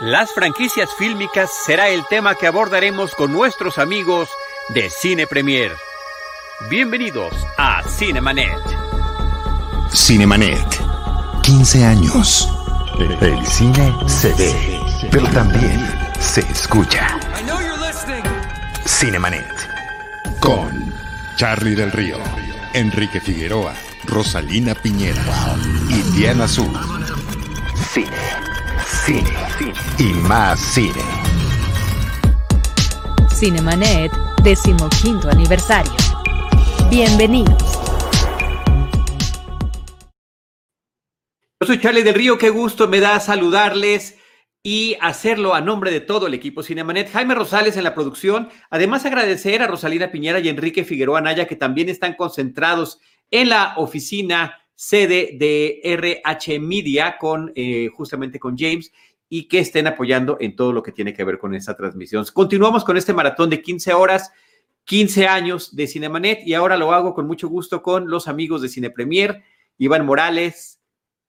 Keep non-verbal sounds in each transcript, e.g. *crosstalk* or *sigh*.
Las franquicias fílmicas será el tema que abordaremos con nuestros amigos de Cine Premier. Bienvenidos a Cinemanet. Cinemanet. 15 años. El cine se ve, pero también se escucha. Cinemanet. Con Charlie del Río, Enrique Figueroa, Rosalina Piñera y Diana Azul. Cine, y más cine. Cinemanet, decimoquinto aniversario. Bienvenidos. Yo soy Charlie del Río, qué gusto me da saludarles y hacerlo a nombre de todo el equipo Cinemanet. Jaime Rosales en la producción. Además, agradecer a Rosalina Piñera y Enrique Figueroa Naya, que también están concentrados en la oficina sede de RH Media con eh, justamente con James y que estén apoyando en todo lo que tiene que ver con esta transmisión. Continuamos con este maratón de 15 horas, 15 años de Cinemanet y ahora lo hago con mucho gusto con los amigos de Cine Premier, Iván Morales,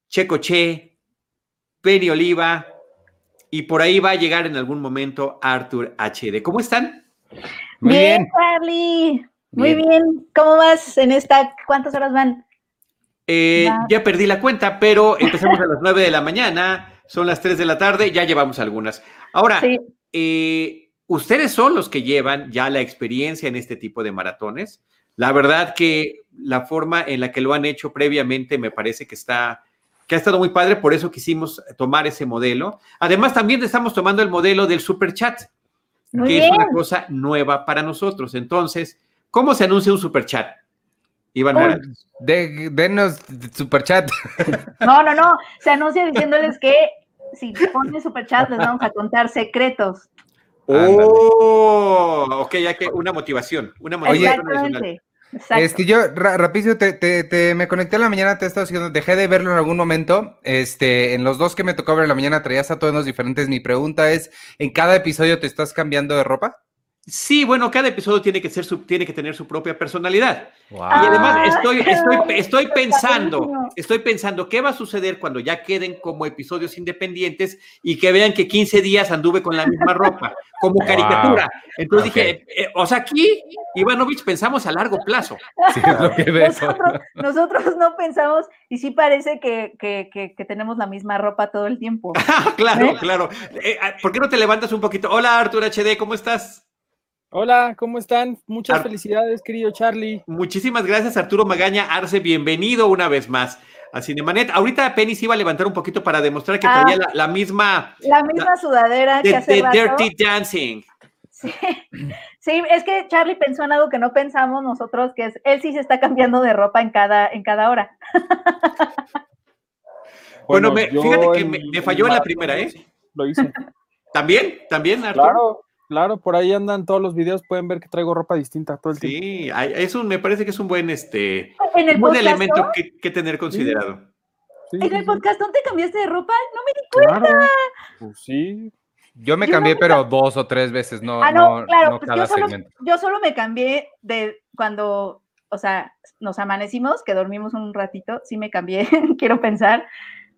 Checo Che, Penny Oliva, y por ahí va a llegar en algún momento Arthur HD. ¿Cómo están? Muy bien, Charlie. Muy bien. ¿Cómo vas en esta? ¿Cuántas horas van? Eh, ya perdí la cuenta, pero empezamos a las 9 de la mañana, son las 3 de la tarde, ya llevamos algunas. Ahora, eh, ustedes son los que llevan ya la experiencia en este tipo de maratones. La verdad que la forma en la que lo han hecho previamente me parece que está que ha estado muy padre, por eso quisimos tomar ese modelo. Además, también estamos tomando el modelo del super chat, que es una cosa nueva para nosotros. Entonces, ¿cómo se anuncia un super chat? Iván Morales. De, denos super chat. *laughs* No, no, no. Se anuncia diciéndoles que si ponen super chat les vamos a contar secretos. Oh, ok, ya que una motivación, una motivación este, yo rapidísimo te, me conecté a la mañana, te he estado diciendo, dejé de verlo en algún momento. Este, en los dos que me tocó ver en la mañana traías a todos diferentes. Mi pregunta es: ¿en cada episodio te estás cambiando de ropa? Sí, bueno, cada episodio tiene que, ser su, tiene que tener su propia personalidad. Y además estoy, estoy, estoy pensando, estoy pensando qué va a suceder cuando ya queden como episodios independientes y que vean que 15 días anduve con la misma ropa, como caricatura. Entonces dije, eh, eh, o sea, aquí, Ivanovich, pensamos a largo plazo. nosotros, no pensamos, y sí parece que, tenemos la misma ropa todo el tiempo. *laughs* claro, ¿Eh? claro. ¿Por qué no te levantas un poquito? Hola, Artur HD, ¿cómo estás? Hola, ¿cómo están? Muchas felicidades, querido Charlie. Muchísimas gracias, Arturo Magaña Arce. Bienvenido una vez más a Cinemanet. Ahorita Penny se iba a levantar un poquito para demostrar que traía ah. la, misma. La misma sudadera que hace De Dirty Dancing. Sí. sí, es que Charlie pensó en algo que no pensamos nosotros, que es él sí se está cambiando de ropa en cada, en cada hora. *laughs* Bueno, fíjate que me, falló en la primera, ¿eh? Lo hice. ¿También? ¿También, Arturo? Claro. Claro, por ahí andan todos los videos, pueden ver que traigo ropa distinta todo el tiempo. Sí, eso me parece que es un buen, este, un elemento que, tener considerado. ¿En el podcast dónde cambiaste de ropa? No me di cuenta. Pues sí. Yo me cambié, pero dos o tres veces, no, ah, no, claro, pues yo, solo, yo solo me cambié de cuando, o sea, nos amanecimos, que dormimos un ratito, sí me cambié, *laughs* quiero pensar,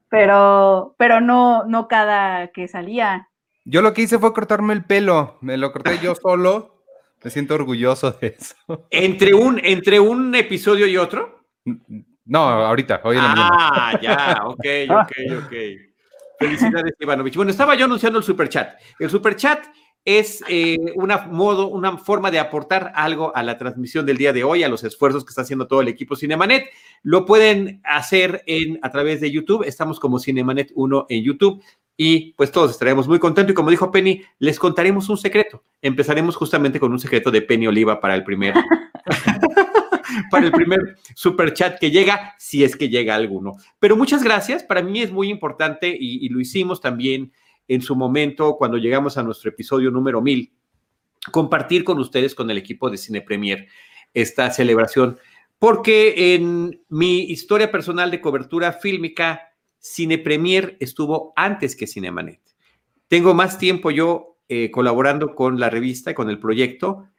pero, pero no, no cada que salía. Yo lo que hice fue cortarme el pelo, me lo corté yo *laughs* solo. Me siento orgulloso de eso. ¿Entre un, entre un episodio y otro? No, ahorita, hoy en la. Ah, ya, ok, ok, ok. *laughs* Felicidades, Ivanovich. Bueno, estaba yo anunciando el superchat. El superchat es eh, una, modo, una forma de aportar algo a la transmisión del día de hoy, a los esfuerzos que está haciendo todo el equipo Cinemanet. Lo pueden hacer en, a través de YouTube. Estamos como Cinemanet 1 en YouTube y pues todos estaremos muy contentos. Y como dijo Penny, les contaremos un secreto. Empezaremos justamente con un secreto de Penny Oliva para el primer, *laughs* para el primer super chat que llega, si es que llega alguno. Pero muchas gracias. Para mí es muy importante y, lo hicimos también en su momento cuando llegamos a nuestro episodio número 1000, compartir con ustedes, con el equipo de Cine Premier, esta celebración. Porque en mi historia personal de cobertura fílmica, Cine Premier estuvo antes que Cinemanet. Tengo más tiempo yo eh, colaborando con la revista, con el proyecto,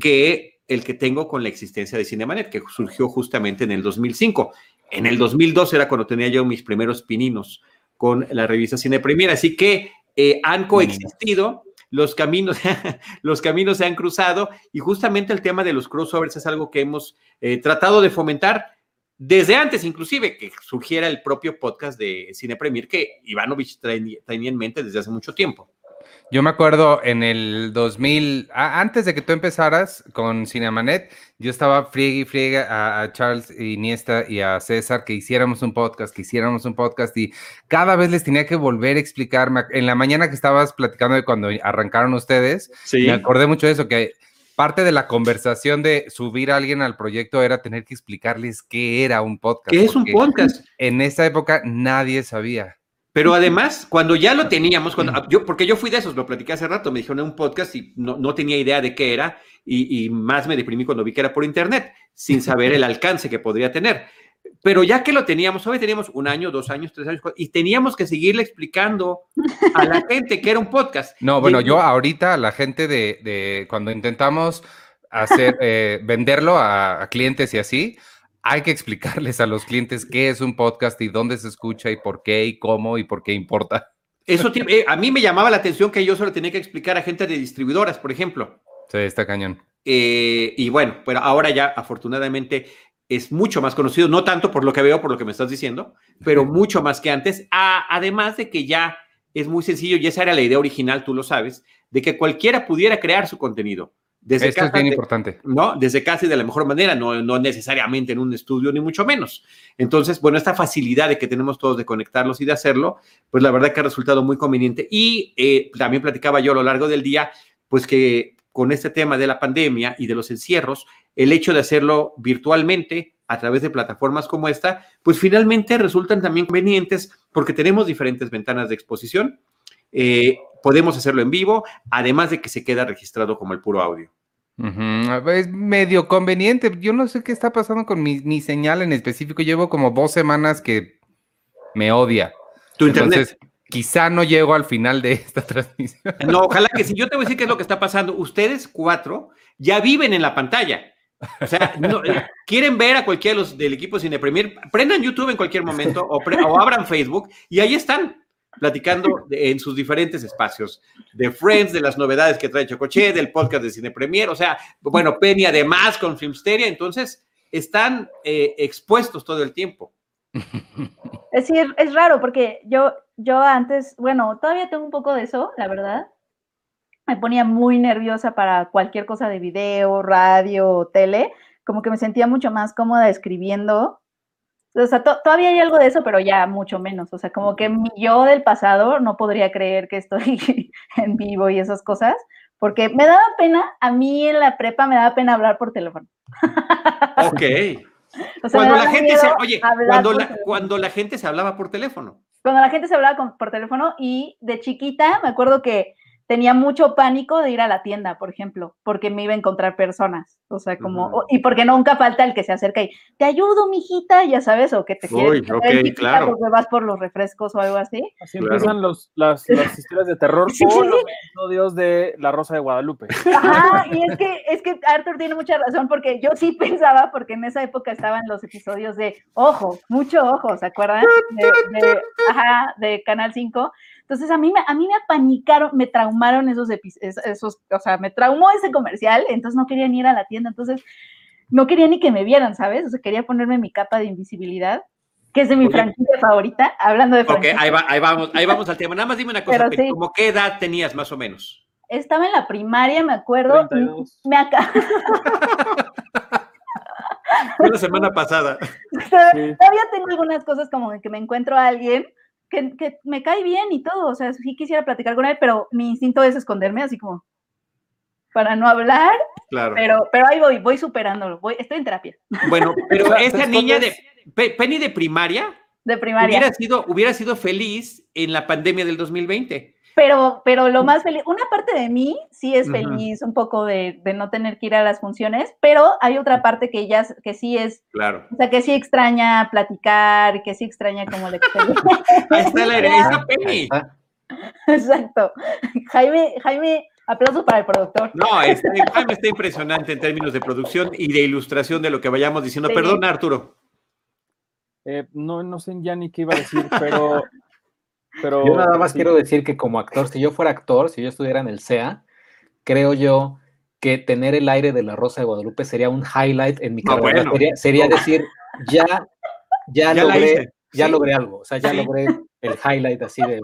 que el que tengo con la existencia de Cinemanet, que surgió justamente en el 2005. En el 2002 era cuando tenía yo mis primeros pininos con la revista Cine Premier. Así que eh, han coexistido, los caminos, *laughs* los caminos se han cruzado y justamente el tema de los crossovers es algo que hemos eh, tratado de fomentar desde antes, inclusive, que surgiera el propio podcast de Cine Premier que Ivanovich tenía en mente desde hace mucho tiempo. Yo me acuerdo en el 2000, antes de que tú empezaras con Cinemanet, yo estaba friegue y friegue a, Charles Iniesta y a César que hiciéramos un podcast, que hiciéramos un podcast y cada vez les tenía que volver a explicarme. En la mañana que estabas platicando de cuando arrancaron ustedes, me acordé mucho de eso, que parte de la conversación de subir a alguien al proyecto era tener que explicarles qué era un podcast. ¿Qué es un podcast? En esa época nadie sabía. Pero además, cuando ya lo teníamos, cuando, yo, porque yo fui de esos, lo platiqué hace rato, me dijeron en un podcast y no, no tenía idea de qué era y, más me deprimí cuando vi que era por internet, sin saber el *laughs* alcance que podría tener. Pero ya que lo teníamos, hoy teníamos un año, dos años, tres años, y teníamos que seguirle explicando a la *laughs* gente que era un podcast. No, bueno, yo ahorita, la gente de, de cuando intentamos hacer, *laughs* eh, venderlo a, a clientes y así, hay que explicarles a los clientes qué es un podcast y dónde se escucha y por qué y cómo y por qué importa. Eso eh, a mí me llamaba la atención que yo solo tenía que explicar a gente de distribuidoras, por ejemplo. Sí, está cañón. Eh, y bueno, pero ahora ya afortunadamente es mucho más conocido, no tanto por lo que veo, por lo que me estás diciendo, pero mucho más que antes, además de que ya es muy sencillo y esa era la idea original, tú lo sabes, de que cualquiera pudiera crear su contenido. Desde Esto es bien importante. ¿no? Desde casa y de la mejor manera, no, no necesariamente en un estudio, ni mucho menos. Entonces, bueno, esta facilidad de que tenemos todos de conectarlos y de hacerlo, pues la verdad que ha resultado muy conveniente. Y eh, también platicaba yo a lo largo del día, pues que con este tema de la pandemia y de los encierros, el hecho de hacerlo virtualmente a través de plataformas como esta, pues finalmente resultan también convenientes porque tenemos diferentes ventanas de exposición. Eh, podemos hacerlo en vivo, además de que se queda registrado como el puro audio. Es medio conveniente. Yo no sé qué está pasando con mi, señal en específico. Llevo como dos semanas que me odia. Tu internet. quizá no llego al final de esta *laughs* transmisión. No, ojalá que sí. Yo te voy a decir qué es lo que está pasando. Ustedes cuatro ya viven en la pantalla. O sea, eh, quieren ver a cualquiera de los del equipo Cine Premier, prendan YouTube en cualquier momento o, abran Facebook y ahí están platicando en sus diferentes espacios, de Friends, de las novedades que trae Chocoche, del podcast de Cine Premier, o sea, bueno, Penny además con Filmsteria, entonces están eh, expuestos todo el tiempo. Es es raro porque yo, yo antes, bueno, todavía tengo un poco de eso, la verdad. Me ponía muy nerviosa para cualquier cosa de video, radio, tele, como que me sentía mucho más cómoda escribiendo o sea, todavía hay algo de eso, pero ya mucho menos. O sea, como que yo del pasado no podría creer que estoy *laughs* en vivo y esas cosas, porque me daba pena, a mí en la prepa me daba pena hablar por teléfono. Ok. *laughs* cuando la gente se, oye, cuando la, cuando la gente se hablaba por teléfono. Cuando la gente se hablaba por teléfono y de chiquita me acuerdo que tenía mucho pánico de ir a la tienda, por ejemplo, porque me iba a encontrar personas, o sea, como, y porque nunca falta el que se acerca y, te ayudo, mijita, ya sabes, o que te quiere okay, claro. porque vas por los refrescos o algo así. Así empiezan los, las, *laughs* las, historias de terror o los episodios de La Rosa de Guadalupe. Ajá, y es que, es que Arthur tiene mucha razón, porque yo sí *laughs* pensaba, porque en esa época estaban los episodios de Ojo, mucho ojo, ¿se acuerdan? De, ajá, de Canal 5, entonces a mí, a mí me apanicaron, me traumaron esos esos, o sea, me traumó ese comercial, entonces no quería ni ir a la tienda, entonces no quería ni que me vieran, ¿sabes? O sea, quería ponerme mi capa de invisibilidad, que es de mi franquicia favorita, hablando de franquicia. Ok, ahí, vamos, ahí vamos al tema. Nada más dime una cosa, ¿cómo qué edad tenías más o menos? Estaba en la primaria, me acuerdo. Me acá. *laughs* Fue la semana pasada. *laughs* Todavía tengo algunas cosas como que me encuentro a alguien que, me cae bien y todo, o sea, sí quisiera platicar con él, pero mi instinto es esconderme, así como para no hablar. Claro. Pero, pero ahí voy, voy superándolo, voy, estoy en terapia. Bueno, *laughs* pero esa niña de Penny de primaria, de primaria, hubiera sido, hubiera sido feliz en la pandemia del 2020 pero, pero lo más feliz, una parte de mí sí es feliz un poco de, de, no tener que ir a las funciones, pero hay otra parte que ya, que sí es, claro. o sea, que sí extraña platicar, que sí extraña como la experiencia. *laughs* Ahí está la *laughs* herencia Penny. Exacto. Jaime, Jaime, aplauso para el productor. No, este, Jaime está impresionante en términos de producción y de ilustración de lo que vayamos diciendo. Perdona, Arturo. Eh, no, no sé ya ni qué iba a decir, pero pero Yo nada más sí. quiero decir que como actor, si yo fuera actor, si yo estuviera en el CEA, creo yo que tener el aire de la Rosa de Guadalupe sería un highlight en mi carrera. bueno. Sería, sería decir, ya, ya, Ya logré, ya Sí. logré algo. O sea, ya Sí. logré el highlight así de el,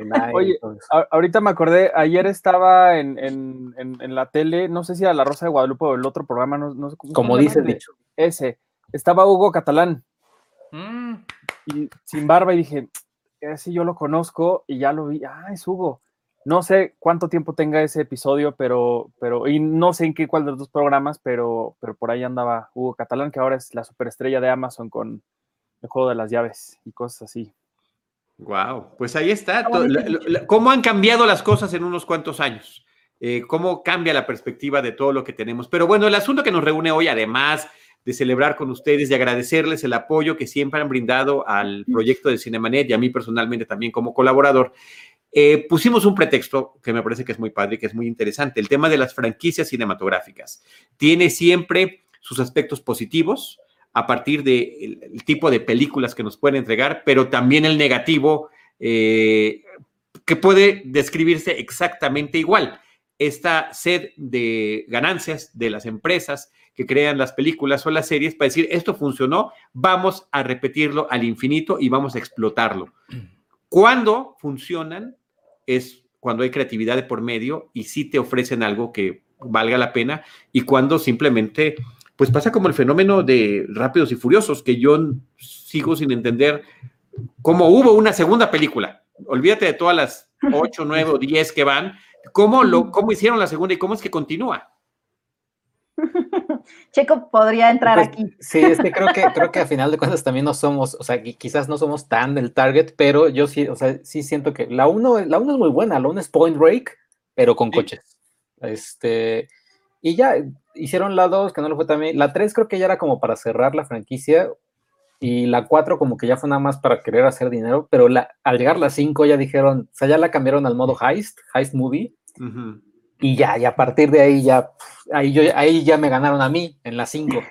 el aire y Oye. A- ahorita me acordé, ayer estaba en, en- en- en la tele, no sé si era La Rosa de Guadalupe o el otro programa, no, no sé cómo Como se llama, dice dicho. Ese. Estaba Hugo Catalán Mm, y sin barba y dije, ese yo lo conozco y ya lo vi. Ah, es Hugo. No sé cuánto tiempo tenga ese episodio, pero, pero, y no sé en qué cuál de los dos programas, pero, pero por ahí andaba Hugo Catalán, que ahora es la superestrella de Amazon con el juego de las llaves y cosas así. Wow, pues ahí está. ¿Cómo han cambiado las cosas en unos cuantos años? Eh, ¿Cómo cambia la perspectiva de todo lo que tenemos? Pero bueno, el asunto que nos reúne hoy, además de celebrar con ustedes y agradecerles el apoyo que siempre han brindado al proyecto de Cinemanet y a mí personalmente también como colaborador, eh, pusimos un pretexto que me parece que es muy padre que es muy interesante, el tema de las franquicias cinematográficas. Tiene siempre sus aspectos positivos a partir del el tipo de películas que nos pueden entregar, pero también el negativo eh, que puede describirse exactamente igual. Esta sed de ganancias de las empresas que crean las películas o las series para decir, esto funcionó, vamos a repetirlo al infinito y vamos a explotarlo. Cuando funcionan es cuando hay creatividad de por medio y sí te ofrecen algo que valga la pena y cuando simplemente pues pasa como el fenómeno de Rápidos y Furiosos, que yo sigo sin entender cómo hubo una segunda película. Olvídate de todas las 8, 9 o 10 que van. ¿Cómo, lo, ¿Cómo hicieron la segunda y cómo es que continúa? Checo podría entrar Pues, aquí. Sí, es que creo que creo que a final de cuentas también no somos, o sea, qui- quizás no somos tan del target, pero yo sí, o sea, sí siento que la uno, la uno es muy buena, la uno es Point Break, pero con Sí. coches. Este, y ya hicieron la dos, que no lo fue también. La tres creo que ya era como para cerrar la franquicia, y la cuatro como que ya fue nada más para querer hacer dinero, pero la, al llegar la cinco ya dijeron, o sea, ya la cambiaron al modo heist, heist movie, Ujú. Y ya, y a partir de ahí ya, ahí, yo, ahí ya me ganaron a mí en las cinco. *laughs*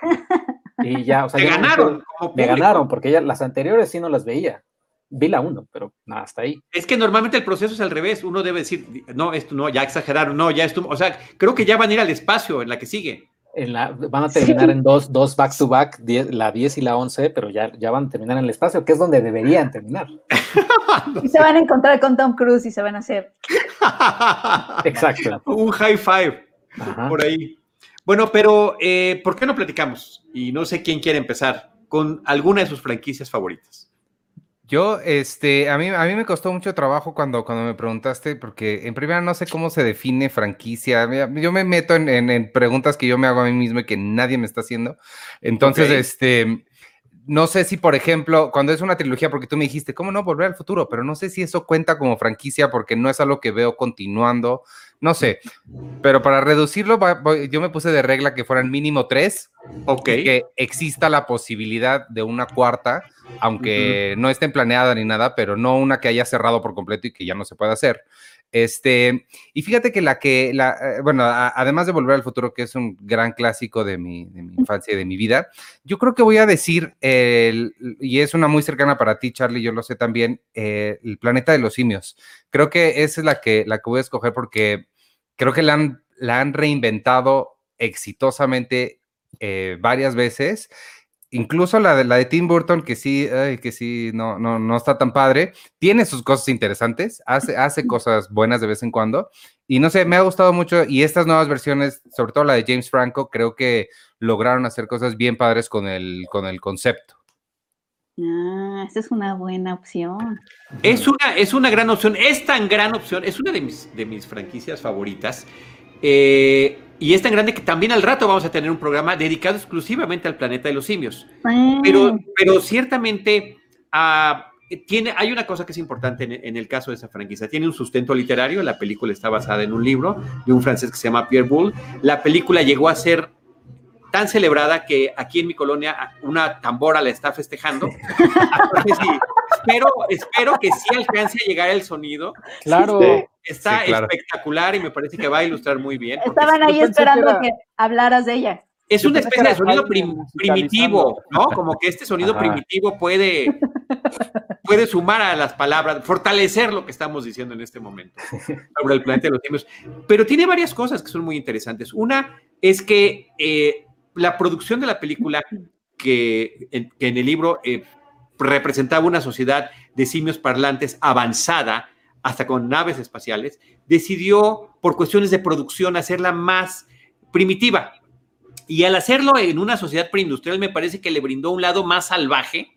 Y ya, o sea, Te ya me ganaron. me público. ganaron, porque ya las anteriores sí no las veía. Vi la uno, pero nada, hasta ahí. Es que normalmente el proceso es al revés. Uno debe decir, no, esto no, ya exageraron, no, ya esto. O sea, creo que ya van a ir al espacio en la que sigue. En la, van a terminar en dos, dos back to back, die- la 10 y la 11, pero ya, ya van a terminar en el espacio, que es donde deberían terminar. *laughs* Y se van a encontrar con Tom Cruise y se van a hacer. *laughs* Exacto. Un high five Ajá. por ahí. Bueno, pero eh, ¿por qué no platicamos? Y no sé quién quiere empezar con alguna de sus franquicias favoritas. Yo, este, a mí, a mí me costó mucho trabajo cuando, cuando me preguntaste, porque en primera no sé cómo se define franquicia. Yo me meto en, en- en preguntas que yo me hago a mí mismo y que nadie me está haciendo. Entonces, este, no sé si, por ejemplo, cuando es una trilogía, porque tú me dijiste, ¿cómo no volver al futuro? Pero no sé si eso cuenta como franquicia porque no es algo que veo continuando. No sé. Pero para reducirlo, yo me puse de regla que fueran mínimo tres Ok. y que exista la posibilidad de una cuarta, aunque no estén planeada ni nada, pero no una que haya cerrado por completo y que ya no se pueda hacer. Este, y fíjate que la que, la, eh, bueno, además de Volver al Futuro, que es un gran clásico de mi, de mi infancia y de mi vida, yo creo que voy a decir, el- y es una muy cercana para ti, Charlie, yo lo sé también, eh, El Planeta de los Simios. Creo que esa es la que, la que voy a escoger porque creo que la han, la han reinventado exitosamente eh, varias veces. Incluso la de, la de Tim Burton, que sí, ay, que sí, no, no, no está tan padre, tiene sus cosas interesantes, hace, hace cosas buenas de vez en cuando. Y no sé, me ha gustado mucho. Y estas nuevas versiones, sobre todo la de James Franco, creo que lograron hacer cosas bien padres con el, con el concepto. Ah, esa es una buena opción. Es una, es una gran opción, es tan gran opción, es una de mis, de mis franquicias favoritas. eh, y es tan grande que también al rato vamos a tener un programa dedicado exclusivamente al planeta de los simios. Pero, pero ciertamente ah, tiene, hay una cosa que es importante en, en el caso de esa franquicia. Tiene un sustento literario. La película está basada en un libro de un francés que se llama Pierre Boulle. La película llegó a ser tan celebrada que aquí en mi colonia una tambora la está festejando. *laughs* Entonces, sí, espero, espero que sí alcance a llegar el sonido. Claro. Sí, Está Sí, claro. espectacular y me parece que va a ilustrar muy bien. Estaban ahí que esperando era- que hablaras de ella. es una que especie de sonido prim- primitivo, ¿no? Como que este sonido Ajá. primitivo puede puede sumar a las palabras, fortalecer lo que estamos diciendo en este momento sobre el planeta de los simios. Pero tiene varias cosas que son muy interesantes. Una es que eh, la producción de la película, que en, que en el libro eh, representaba una sociedad de simios parlantes avanzada, hasta con naves espaciales, decidió, por cuestiones de producción, hacerla más primitiva. Y al hacerlo en una sociedad preindustrial, me parece que le brindó un lado más salvaje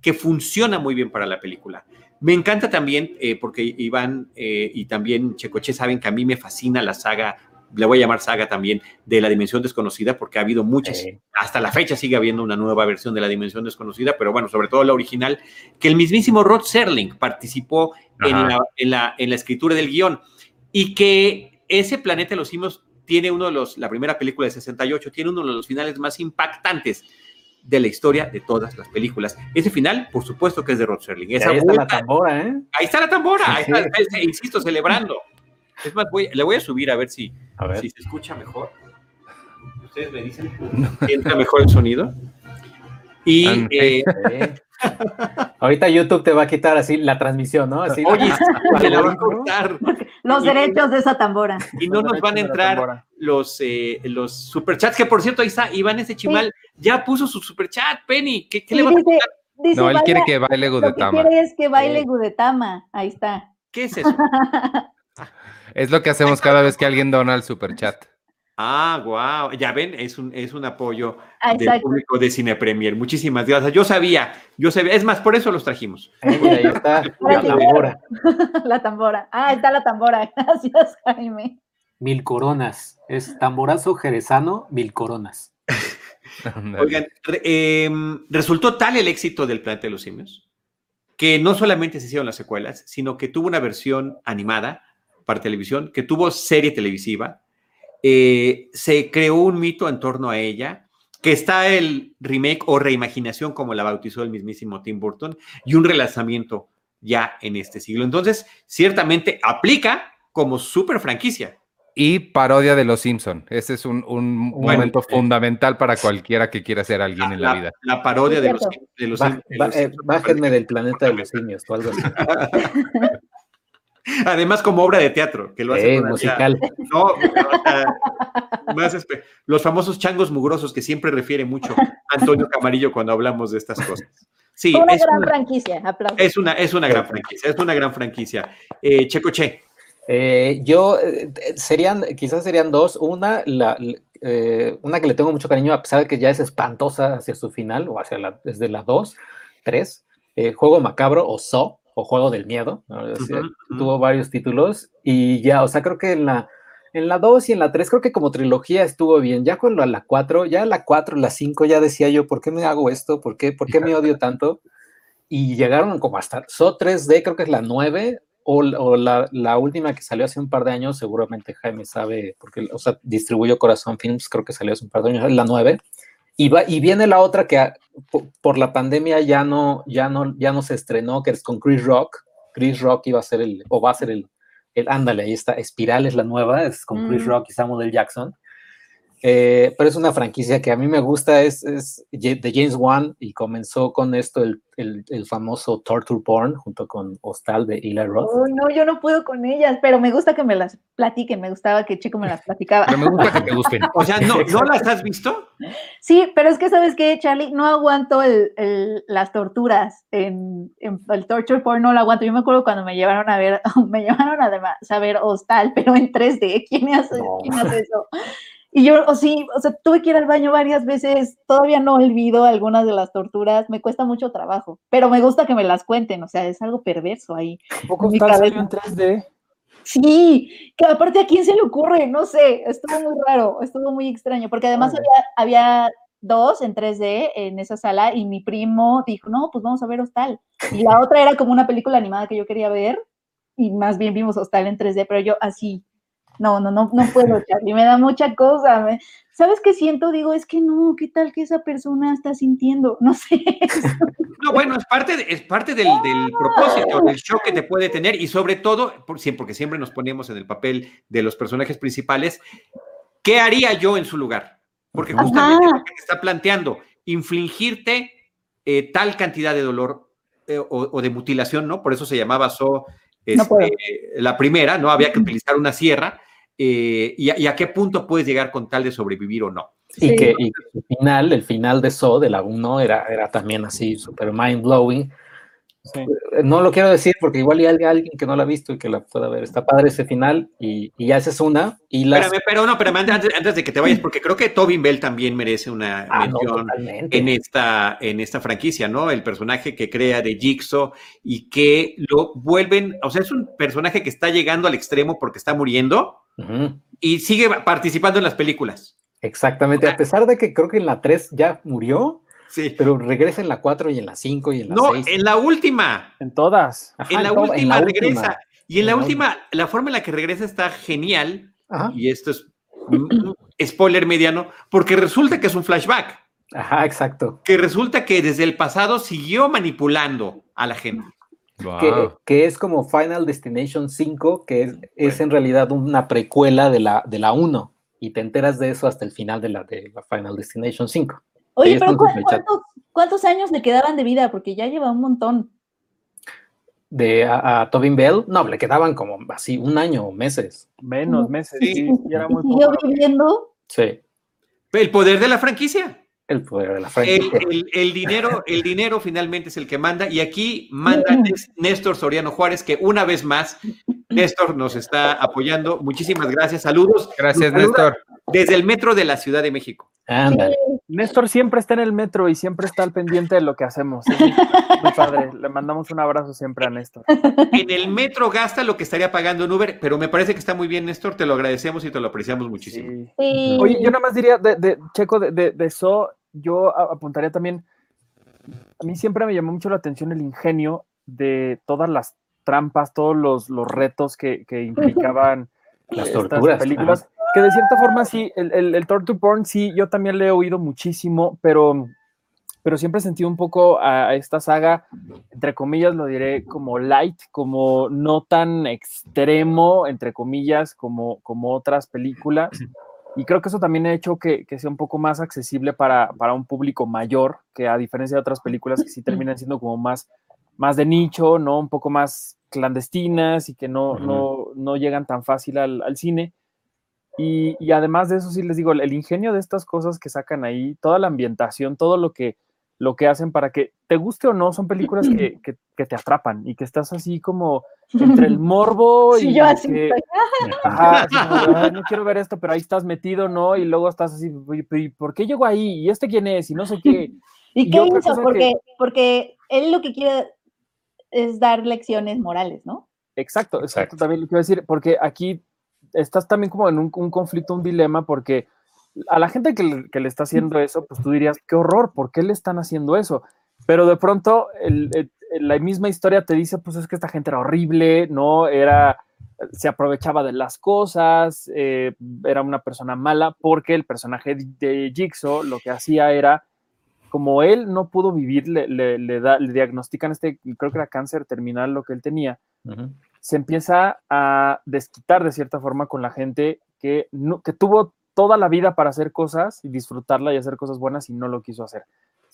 que funciona muy bien para la película. Me encanta también, eh, porque Iván eh, y también Checoche saben que a mí me fascina la saga, le voy a llamar saga también, de la Dimensión Desconocida, porque ha habido muchas. Sí. Hasta la fecha sigue habiendo una nueva versión de la Dimensión Desconocida, pero bueno, sobre todo la original, que el mismísimo Rod Serling participó en la, en, la, en la escritura del guion y que ese planeta de los simios tiene uno de los, la primera película de 68, tiene uno de los finales más impactantes de la historia de todas las películas. Ese final, por supuesto que es de Rod Serling. Esa ahí está la vuelta- tambora, ¿eh? ahí está la tambora, ahí está, eh, insisto, celebrando. Es más, voy- le voy a subir a ver si, A ver. si se escucha mejor. Ustedes me dicen si entra mejor el sonido. Y Ah, eh. *laughs* Ahorita YouTube te va a quitar así la transmisión, ¿no? Así, oye, *laughs* la- se la va a cortar Los Y- derechos de esa tambora. y no nos van a entrar los, eh, los superchats, que por cierto, ahí está Iván ese chimal, ya puso su superchat, Penny. ¿Qué, qué le vas a dice, No, él quiere que baile Lo que Gudetama. quiere es que baile Sí. Gudetama. Ahí está. ¿Qué es eso? *laughs* Es lo que hacemos cada vez que alguien dona el superchat. Ah, wow. Ya ven, es un, es un apoyo Ah, del público de Cine Premier. Muchísimas gracias. Yo sabía, yo sabía. Es más, por eso los trajimos. Eh, mira, ahí está *laughs* la tambora. *laughs* La tambora. Ah, ahí está la tambora. *laughs* Gracias, Jaime. Mil coronas. Es tamborazo jerezano, mil coronas. Oigan, re- em, resultó tal el éxito del Planeta de los Simios que no solamente se hicieron las secuelas, sino que tuvo una versión animada para televisión, que tuvo serie televisiva, eh, se creó un mito en torno a ella, que está el remake o reimaginación, como la bautizó el mismísimo Tim Burton, y un relanzamiento ya en este siglo. Entonces, ciertamente aplica como super franquicia. Y parodia de Los Simpson. Ese es un, un Bueno, momento eh, fundamental para cualquiera que quiera ser alguien en la vida. la parodia de los, de los, Ba- de ba- los- eh, bájenme del planeta de los simios o algo así. *laughs* Además, como obra de teatro, que lo hace Eh, musical. No, o sea, más espe- los famosos changos mugrosos que siempre refiere mucho Antonio Camarillo cuando hablamos de estas cosas. Sí, una es gran una, franquicia. Aplausos. es una, es una gran franquicia, es una gran franquicia. Eh, Checo Che, Eh, yo eh, serían, quizás serían dos. Una, la, eh, una que le tengo mucho cariño, a pesar de que ya es espantosa hacia su final, o hacia la, desde la dos, tres, eh, Juego Macabro o So, o Juego del Miedo. ¿no? O sea, Ujú, ujú. Tuvo varios títulos y ya, o sea, creo que en la, en la 2 y en la 3, creo que como trilogía estuvo bien. Ya con la, la 4, ya la 4, la 5, ya decía yo, ¿por qué me hago esto? ¿Por qué, por qué me odio tanto? Y llegaron como hasta So 3D, creo que es la 9, o, o la, la última que salió hace un par de años, seguramente Jaime sabe, porque, o sea, distribuyó Corazón Films, creo que salió hace un par de años, la 9. Y, va, y viene la otra que ah, po- por, la pandemia ya no, ya, no, ya no se estrenó, que es con Chris Rock. Chris Rock iba a ser el, o va a ser el, el ándale, ahí está, Espiral es la nueva, es con Chris Mm. Rock y Samuel L. Jackson. Eh, pero es una franquicia que a mí me gusta, es, es de James Wan y comenzó con esto, el, el, el famoso Torture Porn, junto con Hostal de Eli Roth. Oh, no, yo no puedo con ellas, pero me gusta que me las platiquen. Me gustaba que Chico me las platicaba. Pero me gusta que te gusten. o sea, ¿no, ¿no las has visto? Sí, pero es que sabes qué, Charlie, no aguanto el, el- las torturas en, en- el torture porn, no lo aguanto. Yo me acuerdo cuando me llevaron a ver, *laughs* me llevaron además a ver Hostal, pero en 3D. ¿Quién hace, No. ¿quién hace eso? Y yo, o sí, o sea, tuve que ir al baño varias veces, todavía no olvido algunas de las torturas, me cuesta mucho trabajo, pero me gusta que me las cuenten, o sea, es algo perverso ahí. ¿A poco en 3D? Sí, que aparte a quién se le ocurre, no sé, estuvo muy raro, estuvo muy extraño, porque además había, había dos en 3D en esa sala y mi primo dijo, no, pues vamos a ver Hostal. Y la otra era como una película animada que yo quería ver y más bien vimos Hostal en 3D, pero yo así, no, no, no, no puedo, *laughs* Charlie, me da mucha cosa. me- ¿Sabes qué siento? Digo, es que no, ¿qué tal que esa persona está sintiendo? *laughs* No sé. No, bueno, es parte, de- es parte del, del propósito, del shock que te puede tener y sobre todo, por, porque siempre nos ponemos en el papel de los personajes principales, ¿qué haría yo en su lugar? Porque justamente Ajá. lo que te está planteando, infligirte eh, tal cantidad de dolor, eh, o, o de mutilación, ¿no? Por eso se llamaba So No este, la primera, ¿no? Había que utilizar una sierra. eh, y, a, y a qué punto puedes llegar con tal de sobrevivir o no? Y, Sí. que, y que el final, el final de So, de la 1, era, era también así, súper mind blowing. Sí. No lo quiero decir porque igual hay alguien, alguien que no la ha visto y que la pueda ver. Está padre ese final y, y ya esa es una. Y las, Espérame, pero no, pero antes, antes de que te vayas, porque creo que Tobin Bell también merece una Ah, mención en esta, en esta franquicia, ¿no? El personaje que crea de Jigsaw y que lo vuelven, o sea, es un personaje que está llegando al extremo porque está muriendo y sigue participando en las películas. Exactamente. A pesar de que creo que en la 3 ya murió, Sí. pero regresa en la 4 y en la 5 y en la No, 6. en la última, En todas. Ajá, en la última la regresa. última. Y en la En la última, la forma en la que regresa está genial. Ajá, Y esto es *clears throat* spoiler mediano, porque resulta que es un flashback. ajá, exacto. que resulta que desde el pasado siguió manipulando a la gente. Que, que es como Final Destination 5, que es, es en realidad una precuela de la, de la 1. Y te enteras de eso hasta el final de la, de la Final Destination 5. Oye, pero en ¿cu- Superchat. ¿cuántos, cuántos años le quedaban de vida? Porque ya lleva un montón. De a, a Tobin Bell, no, le quedaban como así un año o meses. Menos meses. Sí. Sí, y era muy Siguió poco. viviendo. Sí, El poder de la franquicia. el poder de la franquicia. el- el dinero, el dinero finalmente es el que manda. Y aquí manda Néstor Soriano Juárez, que una vez más, Néstor nos está apoyando. Muchísimas gracias. Saludos. Gracias, saluda Néstor. Desde el metro de la Ciudad de México. Ándale. Néstor siempre está en el metro y siempre está al pendiente de lo que hacemos. Es muy, padre. Le mandamos un abrazo siempre a Néstor. En el metro gasta lo que estaría pagando en Uber, pero me parece que está muy bien, Néstor. Te lo agradecemos y te lo apreciamos muchísimo. Sí. Sí. Oye, yo nada más diría, de, de- Checo, de, de, de eso, yo apuntaría también, a mí siempre me llamó mucho la atención el ingenio de todas las trampas, todos los, los retos que, que implicaban Las estas torturas, películas, que de cierta forma sí, el, el, el torture porn sí, yo también le he oído muchísimo, pero, pero siempre he sentido un poco a, esta saga, entre comillas, lo diré como light, como no tan extremo, entre comillas, como, como otras películas. Y creo que eso también ha hecho que, que sea un poco más accesible para, para un público mayor, que a diferencia de otras películas que sí terminan siendo como más, más de nicho, ¿no? Un poco más clandestinas y que no, no, no llegan tan fácil al, al cine. Y, y además de eso, sí les digo, el, ingenio de estas cosas que sacan ahí, toda la ambientación, todo lo que, lo que hacen para que te guste o no, son películas *clears throat* que, que- que te atrapan y que estás así como entre el *laughs* morbo y Sí, yo así que-. *laughs* Ajá, así como, "Ay, no quiero ver esto, pero ahí estás metido, ¿no? Y luego estás así, "Oye, pero ¿y por qué llegó ahí? ¿Y este quién es? Y no sé qué. *laughs* ¿Y Y qué hizo? Porque, porque él lo que quiere es dar lecciones morales, ¿no? Exacto, exacto, Exacto. también lo quiero decir, porque aquí estás también como en un, conflicto, un dilema, porque a la gente que le, está haciendo eso, pues tú dirías, qué horror, ¿por qué le están haciendo eso? Pero de pronto la misma historia te dice, pues es que esta gente era horrible, ¿no? Era, se aprovechaba de las cosas, eh, era una persona mala, porque el personaje de Jigsaw lo que hacía era, como él no pudo vivir, le, le- le diagnostican este, creo que era cáncer terminal lo que él tenía, Ujú. Se empieza a desquitar de cierta forma con la gente que, no- que tuvo toda la vida para hacer cosas y disfrutarla y hacer cosas buenas y no lo quiso hacer.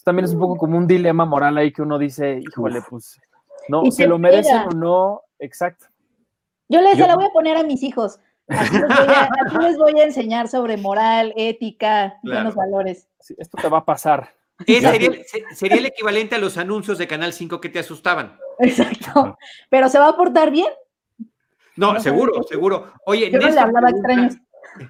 También es un poco como un dilema moral ahí que uno dice, híjole, pues, no, se lo merecen o no, exacto. Yo les Yo- la voy a poner a mis hijos. Así les voy a, así les voy a enseñar sobre moral, ética, Claro. buenos valores. Sí, esto te va a pasar. Eh, sería, se- sería el equivalente a los anuncios de Canal 5 que te asustaban. Exacto. Pero se va a portar bien. No, No, seguro, seguro. Oye, Yo no le hablaba pregunta, extraños.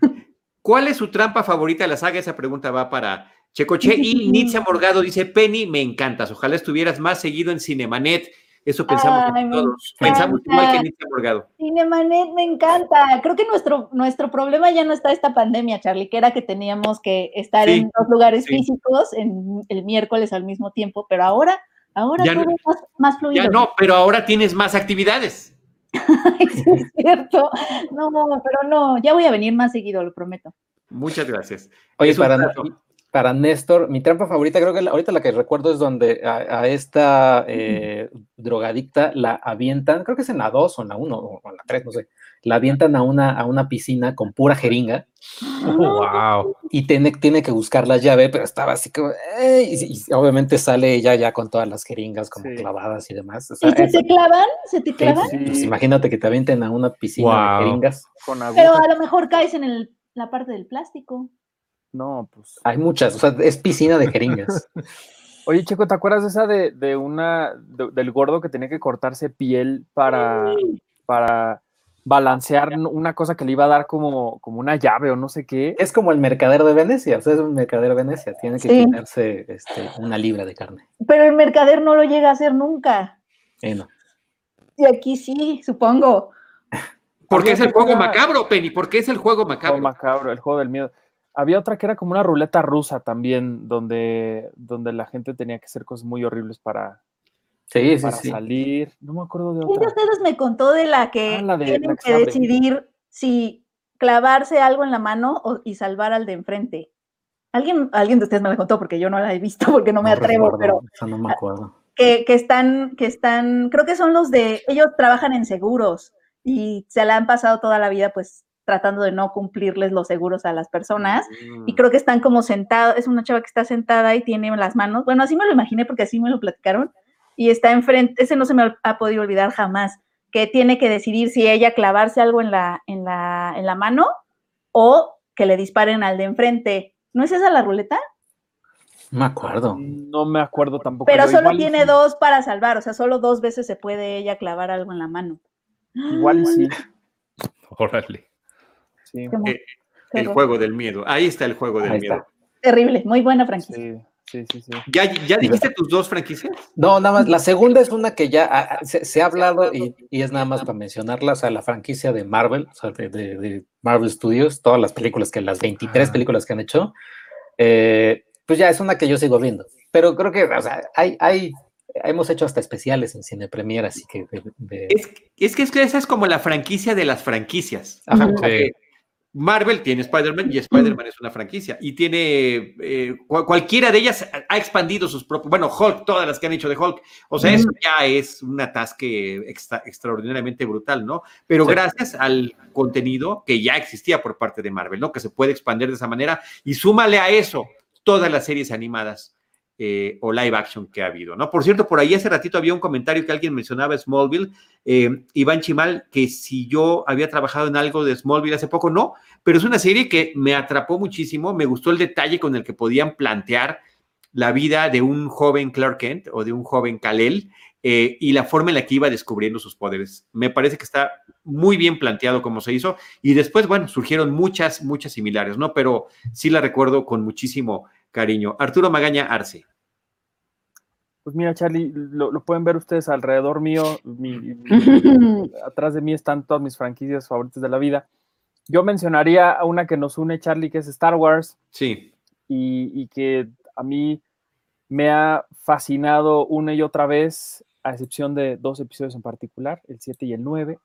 *laughs* ¿Cuál es su trampa favorita de la saga? Esa pregunta va para Checoche. *laughs* Y Nitzia Morgado dice, Penny, me encantas. Ojalá estuvieras más seguido en Cinemanet. Eso pensamos Ay, todos. Pensamos igual que. Nitzia Morgado. Cinemanet me encanta. Creo que nuestro, nuestro problema ya no está esta pandemia, Charlie, que era que teníamos que estar Sí, en dos lugares sí. físicos en el miércoles al mismo tiempo, pero ahora, ahora Ya todo no- es más, más fluido. Ya no, pero ahora tienes más actividades. *laughs* Sí, es cierto. No, pero no, ya voy a venir más seguido, lo prometo. Muchas gracias. Oye, Es para, trato. Para Néstor, mi trampa favorita, creo que la- ahorita la que recuerdo es donde a, a esta eh, drogadicta la avientan, creo que es en la 2 o en la 1 o en la 3, no sé. la avientan a una, a una piscina con pura jeringa wow. y tiene, tiene que buscar la llave, pero estaba así como, y, y obviamente sale ella ya con todas las jeringas como Sí. clavadas y demás. o sea, ¿Y se te clavan? ¿Se te clavan? Sí, pues imagínate que te avienten a una piscina Wow. de jeringas. con Pero a lo mejor caes en el- la parte del plástico. No, pues. Hay muchas, o sea, es piscina de jeringas. *laughs* Oye, Checo, ¿te acuerdas de esa de, de una de- del gordo que tenía que cortarse piel para, para balancear una cosa que le iba a dar como, como una llave o no sé qué? es como el mercader de Venecia, o sea, es un mercader de Venecia, tiene que Sí. quitarse este, una libra de carne. Pero el mercader no lo llega a hacer nunca. Eh, no. Y aquí sí, supongo. Porque es el juego macabro, Penny, porque es el juego Juego macabro. macabro, el juego del miedo. Había otra que era como una ruleta rusa también, donde, donde la gente tenía que hacer cosas muy horribles para, Sí, sí, para sí. salir. No me acuerdo de ¿Quién de otra. ustedes me contó de la que Ah, la de- tienen la que decidir si clavarse algo en la mano o, y salvar al de enfrente? Alguien, alguien de ustedes me la contó porque yo no la he visto *laughs* porque no me No atrevo, recuerdo, pero o sea, no me acuerdo. que, que están, que están, creo que son los de, ellos trabajan en seguros y se la han pasado toda la vida pues tratando de no cumplirles los seguros a las personas Mm. y creo que están como sentados, es una chava que está sentada y tiene las manos, bueno, así me lo imaginé porque así me lo platicaron, y está enfrente, ese no se me ha podido olvidar jamás, que tiene que decidir si ella clavarse algo en la, en la, en la mano o que le disparen al de enfrente. ¿No es esa la ruleta? No me acuerdo. No me acuerdo tampoco. Pero yo solo igual tiene sí, dos para salvar, o sea, solo dos veces se puede ella clavar algo en la mano. Igual sí. *laughs* Órale. Sí, Eh, El juego del miedo. Ahí está el juego del miedo. Terrible, muy buena franquicia. sí, sí, sí, sí. ¿Ya, ¿Ya dijiste tus dos franquicias? No, nada más. La segunda es una que ya ah, ah, se, se ha hablado y, y es nada más para mencionarla, o sea, la franquicia de Marvel, o sea, de, de- de Marvel Studios, todas las películas que, las 23 Ah. películas que han hecho, eh, pues ya es una que yo sigo viendo. Pero creo que, o sea, hay, hay, hemos hecho hasta especiales en Cine Premier, así que de- de- Es, es que es que esa es como la franquicia de las franquicias. Ajá. Marvel tiene Spider-Man y Spider-Man es una franquicia. Y tiene eh, cual- cualquiera de ellas ha expandido sus propios. Bueno, Hulk, todas las que han hecho de Hulk. O sea, eso ya es un atasque extra- extraordinariamente brutal, ¿no? Pero Sí. gracias al contenido que ya existía por parte de Marvel, ¿no? Que se puede expandir de esa manera. Y súmale a eso todas las series animadas eh, o live action que ha habido, ¿no? Por cierto, por ahí hace ratito había un comentario que alguien mencionaba Smallville, eh, Iván Chimal, que si yo había trabajado en algo de Smallville hace poco, no, pero es una serie que me atrapó muchísimo, me gustó el detalle con el que podían plantear la vida de un joven Clark Kent o de un joven Kal-El eh, y la forma en la que iba descubriendo sus poderes. Me parece que está muy bien planteado como se hizo y después, bueno, surgieron muchas, muchas similares, ¿no? Pero sí la recuerdo con muchísimo cariño. Arturo Magaña Arce. Pues mira, Charlie, lo, lo pueden ver ustedes alrededor mío. mi- mi- *laughs* atrás de mí están todas mis franquicias favoritas de la vida. Yo mencionaría a una que nos une, Charlie, que es Star Wars. Sí. y, y que a mí me ha fascinado una y otra vez, a excepción de dos episodios en particular, el 7 y el 9.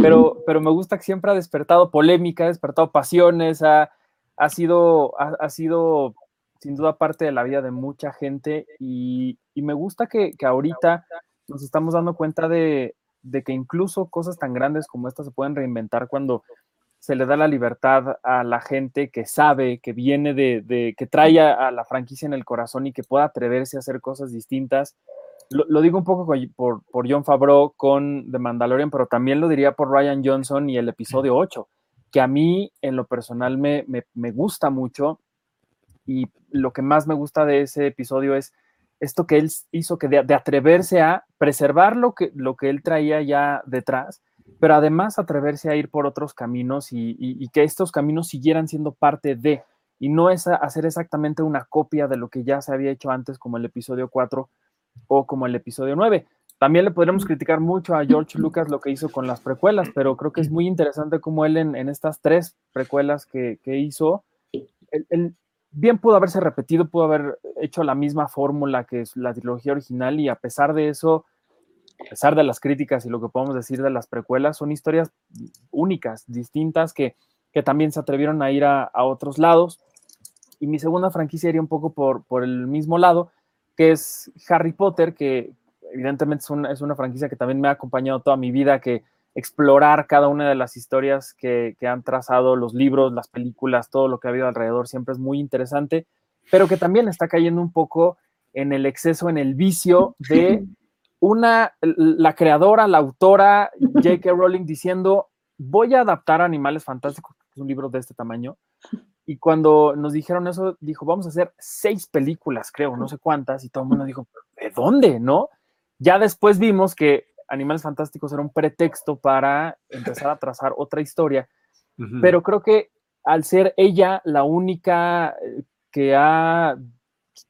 Pero, pero me gusta que siempre ha despertado polémica, ha despertado pasiones, ha, ha, sido, ha, ha sido sin duda parte de la vida de mucha gente y, y me gusta que, que, ahorita nos estamos dando cuenta de, de que incluso cosas tan grandes como estas se pueden reinventar cuando se le da la libertad a la gente que sabe, que viene de, de que trae a, la franquicia en el corazón y que pueda atreverse a hacer cosas distintas. Lo, lo digo un poco por, por, John Favreau con The Mandalorian, pero también lo diría por Ryan Johnson y el episodio 8, que a mí en lo personal me, me, me gusta mucho y lo que más me gusta de ese episodio es esto que él hizo, que de, de atreverse a preservar lo que, lo que él traía ya detrás, pero además atreverse a ir por otros caminos y, y, y, que estos caminos siguieran siendo parte de, y no es hacer exactamente una copia de lo que ya se había hecho antes, como el episodio 4 o como el episodio 9. También le podremos criticar mucho a George Lucas lo que hizo con las precuelas, pero creo que es muy interesante cómo él en, en estas tres precuelas que, que hizo, él, él, bien pudo haberse repetido, pudo haber hecho la misma fórmula que la trilogía original y a pesar de eso, a pesar de las críticas y lo que podemos decir de las precuelas, son historias únicas, distintas, que, que también se atrevieron a ir a, a, otros lados. Y mi segunda franquicia iría un poco por, por el mismo lado, que es Harry Potter, que evidentemente es una, es una, franquicia que también me ha acompañado toda mi vida, que explorar cada una de las historias que, que han trazado los libros, las películas, todo lo que ha habido alrededor, siempre es muy interesante, pero que también está cayendo un poco en el exceso, en el vicio de *laughs* una, la creadora, la autora J.K. Rowling diciendo, voy a adaptar Animales Fantásticos, que es un libro de este tamaño, y cuando nos dijeron eso, dijo, vamos a hacer seis películas, creo, no sé cuántas, y todo el mundo dijo, ¿de dónde? ¿No? Ya después vimos que Animales Fantásticos era un pretexto para empezar a trazar otra historia, pero creo que al ser ella la única eh, que ha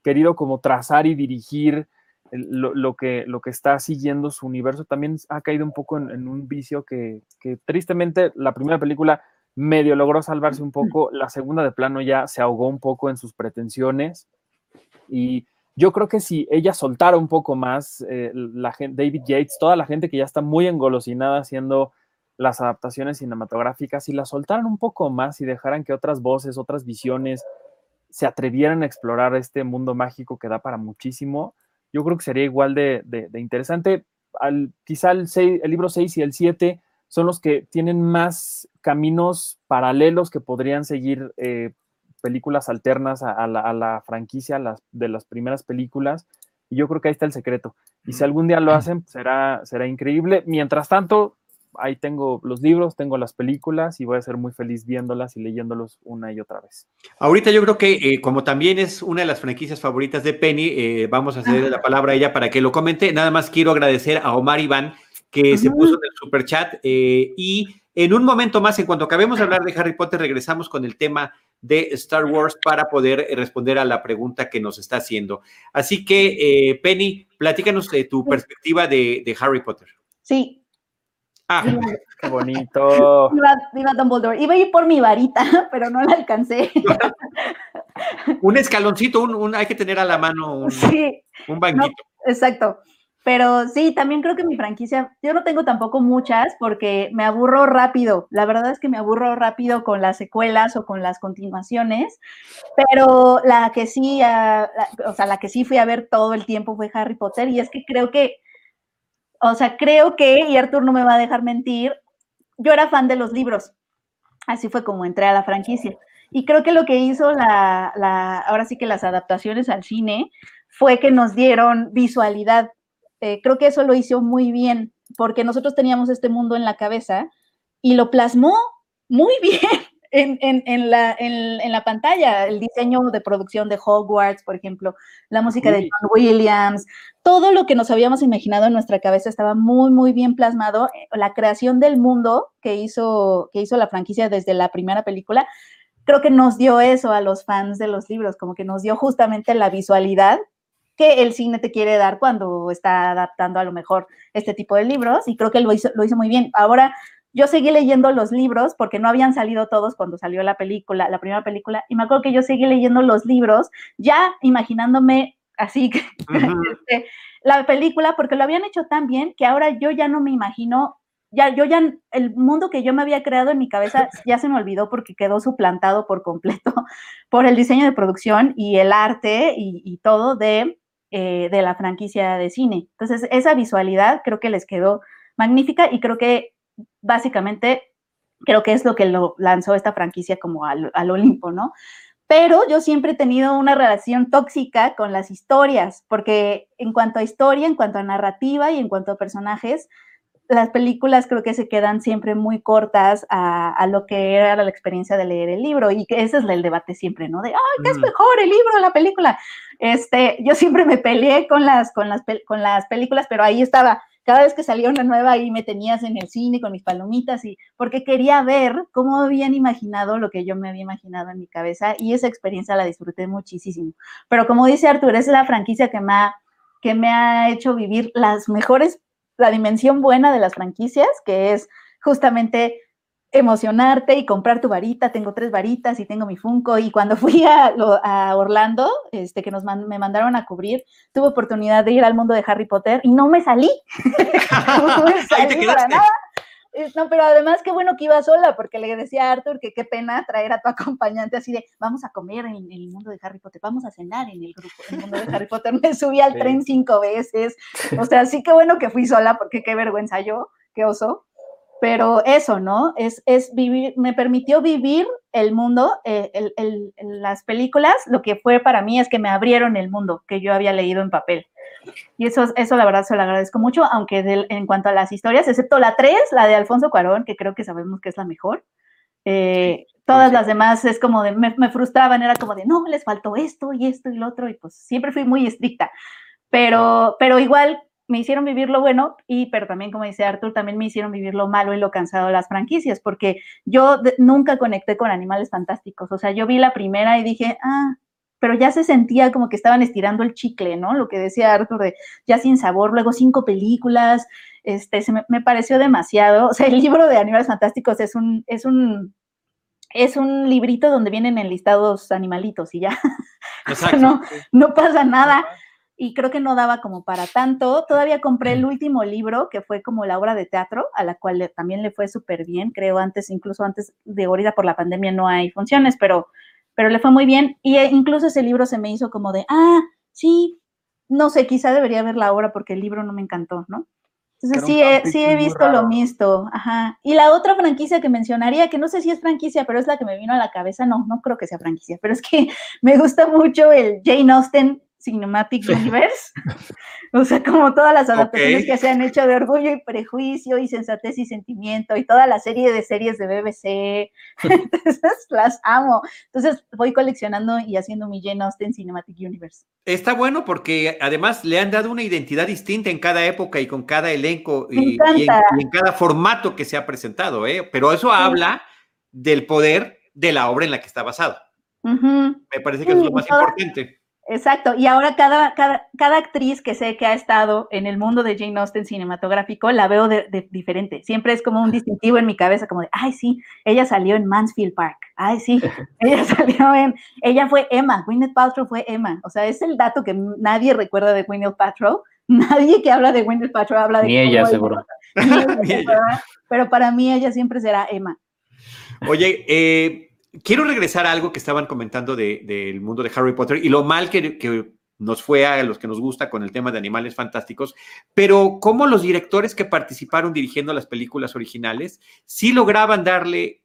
querido como trazar y dirigir el- lo, lo que, lo que está siguiendo su universo, también ha caído un poco en, en un vicio que, que tristemente la primera película medio logró salvarse un poco, la segunda de plano ya se ahogó un poco en sus pretensiones y yo creo que si ella soltara un poco más, eh, la gente, David Yates, toda la gente que ya está muy engolosinada haciendo las adaptaciones cinematográficas, si la soltaran un poco más y dejaran que otras voces, otras visiones se atrevieran a explorar este mundo mágico que da para muchísimo, yo creo que sería igual de, interesante. Quizá el, sei- el libro 6 y el 7 son los que tienen más caminos paralelos que podrían seguir eh, películas alternas a, a la, a la franquicia las, de las primeras películas. Y yo creo que ahí está el secreto. Y si algún día lo hacen, será, será increíble. Mientras tanto, ahí tengo los libros, tengo las películas y voy a ser muy feliz viéndolas y leyéndolos una y otra vez. Ahorita yo creo que eh, como también es una de las franquicias favoritas de Penny, eh, vamos a ceder la palabra a ella para que lo comente. Nada más quiero agradecer a Omar Iván que se puso en el super chat y en un momento más, en cuanto acabemos de hablar de Harry Potter, regresamos con el tema de Star Wars para poder eh, responder a la pregunta que nos está haciendo. Así que, eh, Penny, platícanos de tu perspectiva de, de Harry Potter. Sí, Ah, *laughs* Qué bonito. iba, iba Dumbledore. Iba a ir por mi varita, *laughs* pero no la alcancé. *laughs* un escaloncito, un, un- hay que tener a la mano un, Sí, un banquito. exacto. Pero sí, también creo que mi franquicia, yo no tengo tampoco muchas porque me aburro rápido. La verdad es que me aburro rápido con las secuelas o con las continuaciones. Pero la que sí, ah, la- o sea, la que sí fui a ver todo el tiempo fue Harry Potter. Y es que creo que, o sea, creo que, y Arthur no me va a dejar mentir, yo era fan de los libros. Así fue como entré a la franquicia. Y creo que lo que hizo la, la ahora sí que las adaptaciones al cine fue que nos dieron visualidad. Eh, creo que eso lo hizo muy bien, porque nosotros teníamos este mundo en la cabeza y lo plasmó muy *laughs* bien en, en- en la, en- la pantalla. El diseño de producción de Hogwarts, por ejemplo, la música de. John Williams, todo lo que nos habíamos imaginado en nuestra cabeza estaba muy, muy bien plasmado. La creación del mundo que hizo, que hizo la franquicia desde la primera película, creo que nos dio eso a los fans de los libros, como que nos dio justamente la visualidad que el cine te quiere dar cuando está adaptando a lo mejor este tipo de libros y creo que lo hizo, lo hizo muy bien. Ahora, yo seguí leyendo los libros porque no habían salido todos cuando salió la película, la primera película, y me acuerdo que yo seguí leyendo los libros ya imaginándome así que *laughs* este, la película porque lo habían hecho tan bien que ahora yo ya no me imagino, ya yo ya el mundo que yo me había creado en mi cabeza *laughs* ya se me olvidó porque quedó suplantado por completo *laughs* por el diseño de producción y el arte y, y todo de, eh, de la franquicia de cine. Entonces, esa visualidad creo que les quedó magnífica y creo que básicamente creo que es lo que lo lanzó esta franquicia como al, al Olimpo, ¿no? Pero yo siempre he tenido una relación tóxica con las historias, porque en cuanto a historia, en cuanto a narrativa y en cuanto a personajes, las películas creo que se quedan siempre muy cortas a, a lo que era la experiencia de leer el libro y que ese es el debate siempre, ¿no? De, ay, ¿qué es mejor, el libro o la película? Este, yo siempre me peleé con las, con las, con las películas, pero ahí estaba, cada vez que salía una nueva, ahí me tenías en el cine con mis palomitas y porque quería ver cómo habían imaginado lo que yo me había imaginado en mi cabeza y esa experiencia la disfruté muchísimo. Pero como dice Artur, es la franquicia que me ha, que me ha hecho vivir las mejores, la dimensión buena de las franquicias, que es justamente emocionarte y comprar tu varita. Tengo tres varitas y tengo mi Funko. Y cuando *laughs* fui a, a Orlando, este, que nos man- me mandaron a cubrir, tuve oportunidad de ir al mundo de Harry Potter y no me salí. *laughs* *laughs* no me salí para nada. No, pero además qué bueno que iba sola, porque le decía a Arthur que qué pena traer a tu *laughs* acompañante así de, vamos a comer en, el mundo de Harry Potter, vamos a cenar en el grupo, en el mundo de Harry Potter. Me subí al Sí. tren cinco veces. O sea, sí que bueno que fui sola, porque qué vergüenza yo, qué oso. pero eso, ¿no? Es, es vivir, me permitió vivir el mundo, eh, el, el, las películas, lo que fue para mí es que me abrieron el mundo que yo había leído en papel. Y eso, eso la verdad se lo agradezco mucho, aunque en cuanto a las historias, excepto la 3, la de Alfonso Cuarón, que creo que sabemos que es la mejor, eh, todas las demás es como de, me, me, frustraban, era como de, no, les faltó esto y esto y lo otro, y pues siempre fui muy estricta. Pero, pero igual me hicieron vivir lo bueno y, pero también, como dice Arthur, también me hicieron vivir lo malo y lo cansado de las franquicias, porque yo de, nunca conecté con animales fantásticos. O sea, yo vi la primera y dije, ah, pero ya se sentía como que estaban estirando el chicle, ¿no? Lo que decía Arthur de ya sin sabor, luego cinco películas, este, se me, me pareció demasiado. *laughs* O sea, el libro de Animales Fantásticos es un, es un, es un librito donde vienen enlistados animalitos y ya. *laughs* O sea, no, no pasa nada y creo que no daba como para tanto. Todavía compré el último libro, que fue como la obra de teatro, a la cual también le fue súper bien, creo antes, incluso antes de ahorita por la pandemia no hay funciones, pero, pero le fue muy bien. Y eh, incluso ese libro se me hizo como de, ah, sí, no sé, quizá debería ver la obra porque el libro no me encantó, ¿no? Entonces sí, he, sí he visto lo mismo, ajá. Y la otra franquicia que mencionaría, que no sé si es franquicia, pero es la que me vino a la cabeza, no, no creo que sea franquicia, pero es que *laughs* me gusta mucho el Jane Austen Cinematic Universe. *laughs* o sea, como todas las adaptaciones okay. que se han hecho de Orgullo y Prejuicio y Sensatez y Sentimiento y toda la serie de series de BBC. *laughs* Entonces, las amo. Entonces, voy coleccionando y haciendo mi Jane Austen Cinematic Universe. Está bueno porque además le han dado una identidad distinta en cada época y con cada elenco y, y, en, y, en, cada formato que se ha presentado, ¿eh? Pero eso sí. habla del poder de la obra en la que está basado. Uh -huh. Me parece que sí, es lo más importante. Exacto, y ahora cada, cada, cada, actriz que sé que ha estado en el mundo de Jane Austen cinematográfico la veo de, de, diferente. Siempre es como un distintivo en mi cabeza, como de, ay, sí, ella salió en Mansfield Park. Ay, sí, *laughs* ella salió en. Ella fue Emma, Gwyneth Paltrow fue Emma. O sea, es el dato que nadie recuerda de Gwyneth Paltrow. *laughs* Nadie que habla de Gwyneth Paltrow habla de. Ni ella, seguro. *laughs* Ni ella, pero para mí ella siempre será Emma. Oye, eh quiero regresar a algo que estaban comentando del de, de mundo de Harry Potter y lo mal que, que, nos fue a los que nos gusta con el tema de animales fantásticos, pero cómo los directores que participaron dirigiendo las películas originales sí lograban darle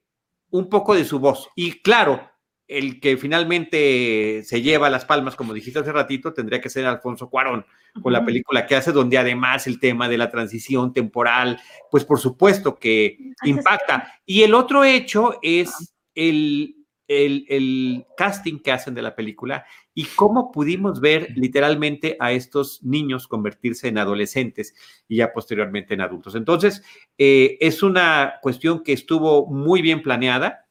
un poco de su voz. Y claro, el que finalmente se lleva las palmas, como dijiste hace ratito, tendría que ser Alfonso Cuarón, con la película que hace, donde además el tema de la transición temporal, pues por supuesto que impacta. Y el otro hecho es el, el, el, casting que hacen de la película y cómo pudimos ver literalmente a estos niños convertirse en adolescentes y ya posteriormente en adultos. Entonces, eh, es una cuestión que estuvo muy bien planeada.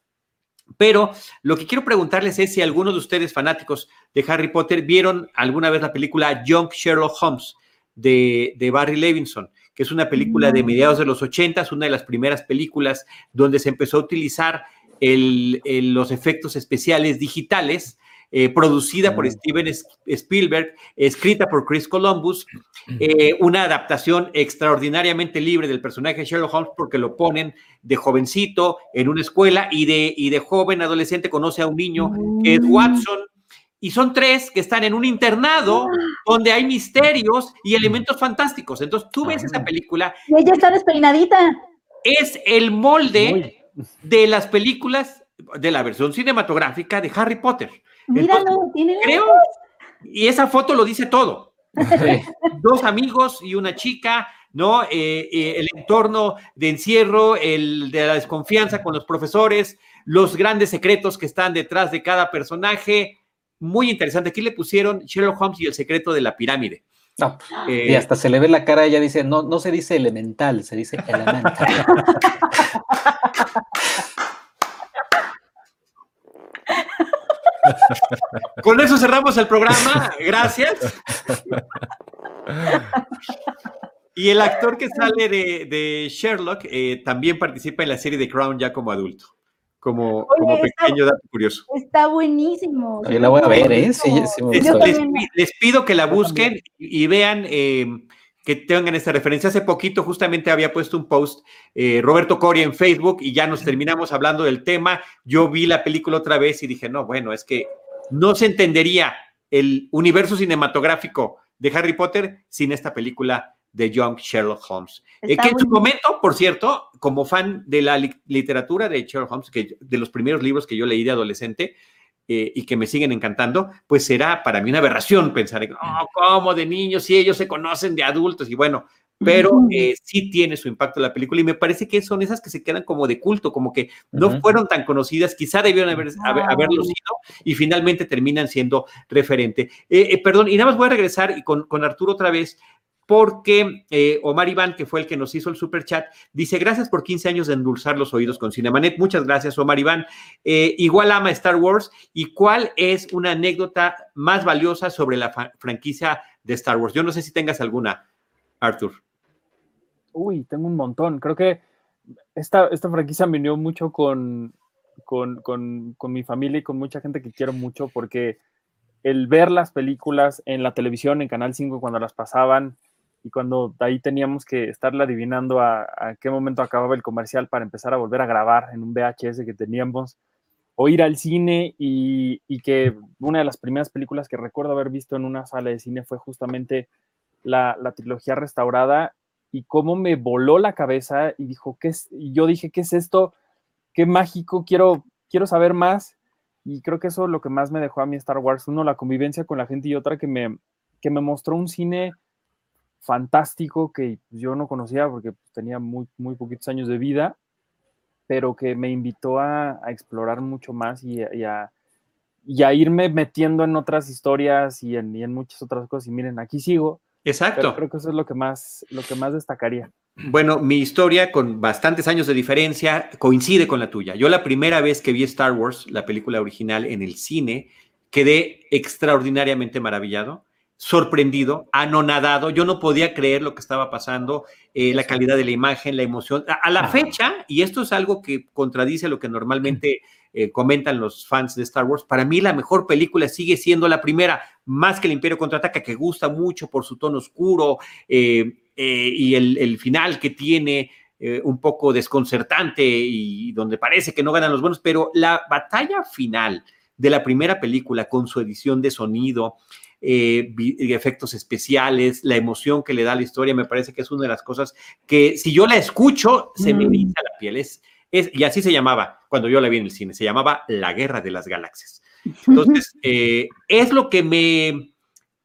Pero lo que quiero preguntarles es si algunos de ustedes fanáticos de Harry Potter vieron alguna vez la película Young Sherlock Holmes de, de Barry Levinson, que es una película de mediados de los 80, una de las primeras películas donde se empezó a utilizar el, el, los efectos especiales digitales, eh, producida por Steven Spielberg, escrita por Chris Columbus, eh, una adaptación extraordinariamente libre del personaje de Sherlock Holmes porque lo ponen de jovencito en una escuela y de, y de joven adolescente conoce a un niño que es Watson. Y son tres que están en un internado donde hay misterios y elementos fantásticos. Entonces tú ves esa película. Y ella está despeinadita. Es el molde de las películas de la versión cinematográfica de Harry Potter. Míralo, Entonces, tiene creo, y esa foto lo dice todo. *laughs* Dos amigos y una chica, ¿no? Eh, eh, el entorno de encierro, el de la desconfianza con los profesores, los grandes secretos que están detrás de cada personaje. Muy interesante. Aquí le pusieron Sherlock Holmes y el secreto de la pirámide. No, eh, y hasta se le ve la cara, ella dice, no, no se dice elemental, se dice elemental. *laughs* Con eso cerramos el programa, gracias. Y el actor que sale de, de Sherlock eh, también participa en la serie de Crown ya como adulto como, Oye, como pequeño dato curioso. Está buenísimo. Yo la voy a ver, ¿eh? Sí, sí les, les, les, pido que la busquen y vean eh, que tengan esta referencia. Hace poquito justamente había puesto un post eh, Roberto Coria en Facebook y ya nos terminamos hablando del tema. Yo vi la película otra vez y dije, no, bueno, es que no se entendería el universo cinematográfico de Harry Potter sin esta película de Young Sherlock Holmes. Eh, que en su momento, por cierto, como fan de la li- literatura de Sherlock Holmes, que de los primeros libros que yo leí de adolescente eh, y que me siguen encantando, pues será para mí una aberración pensar en, oh, ¿cómo de niños? Si ellos se conocen de adultos y bueno, pero eh, sí tiene su impacto la película y me parece que son esas que se quedan como de culto, como que no Ujú. fueron tan conocidas, quizá debieron haber, haber- haberlo sido y finalmente terminan siendo referente. Eh, eh, perdón, y nada más voy a regresar y con, con Arturo otra vez, porque eh, Omar Iván, que fue el que nos hizo el super chat, dice: Gracias por 15 años de endulzar los oídos con Cinemanet. Muchas gracias, Omar Iván. Eh, igual ama Star Wars. ¿Y cuál es una anécdota más valiosa sobre la franquicia de Star Wars? Yo no sé si tengas alguna, Arthur. Uy, tengo un montón. Creo que esta, esta franquicia me unió mucho con, con, con- con mi familia y con mucha gente que quiero mucho porque el ver las películas en la televisión, en Canal 5, cuando las pasaban y cuando ahí teníamos que estarle adivinando a, qué momento acababa el comercial para empezar a volver a grabar en un VHS que teníamos, o ir al cine y, que una de las primeras películas que recuerdo haber visto en una sala de cine fue justamente la, trilogía restaurada y cómo me voló la cabeza y dijo, ¿qué es? Yo dije, ¿qué es esto? Qué mágico, quiero, quiero saber más. Y creo que eso es lo que más me dejó a mí Star Wars. Uno, la convivencia con la gente y otra que me, que me mostró un cine fantástico que yo no conocía porque tenía muy, muy poquitos años de vida, pero que me invitó a, a explorar mucho más y, a- y a, y a irme metiendo en otras historias y en, y en muchas otras cosas. Y miren, aquí sigo. Exacto. Pero creo que eso es lo que más, lo que más destacaría. Bueno, mi historia con bastantes años de diferencia coincide con la tuya. Yo la primera vez que vi Star Wars, la película original en el cine, quedé extraordinariamente maravillado, sorprendido, anonadado. Yo no podía creer lo que estaba pasando, eh, la calidad de la imagen, la emoción. A, a la fecha, y esto es algo que contradice lo que normalmente eh, comentan los fans de Star Wars, para mí la mejor película sigue siendo la primera, más que el Imperio Contraataca, que gusta mucho por su tono oscuro eh, y el, el final que tiene un poco desconcertante y donde parece que no ganan los buenos, pero la batalla final de la primera película con su edición de sonido, eh, vi- efectos especiales, la emoción que le da la historia, me parece que es una de las cosas que si yo la escucho, se me Mm. eriza la piel. Es, es, y así se llamaba cuando yo la vi en el cine, se llamaba La Guerra de las Galaxias. Entonces, *laughs* eh, es lo que me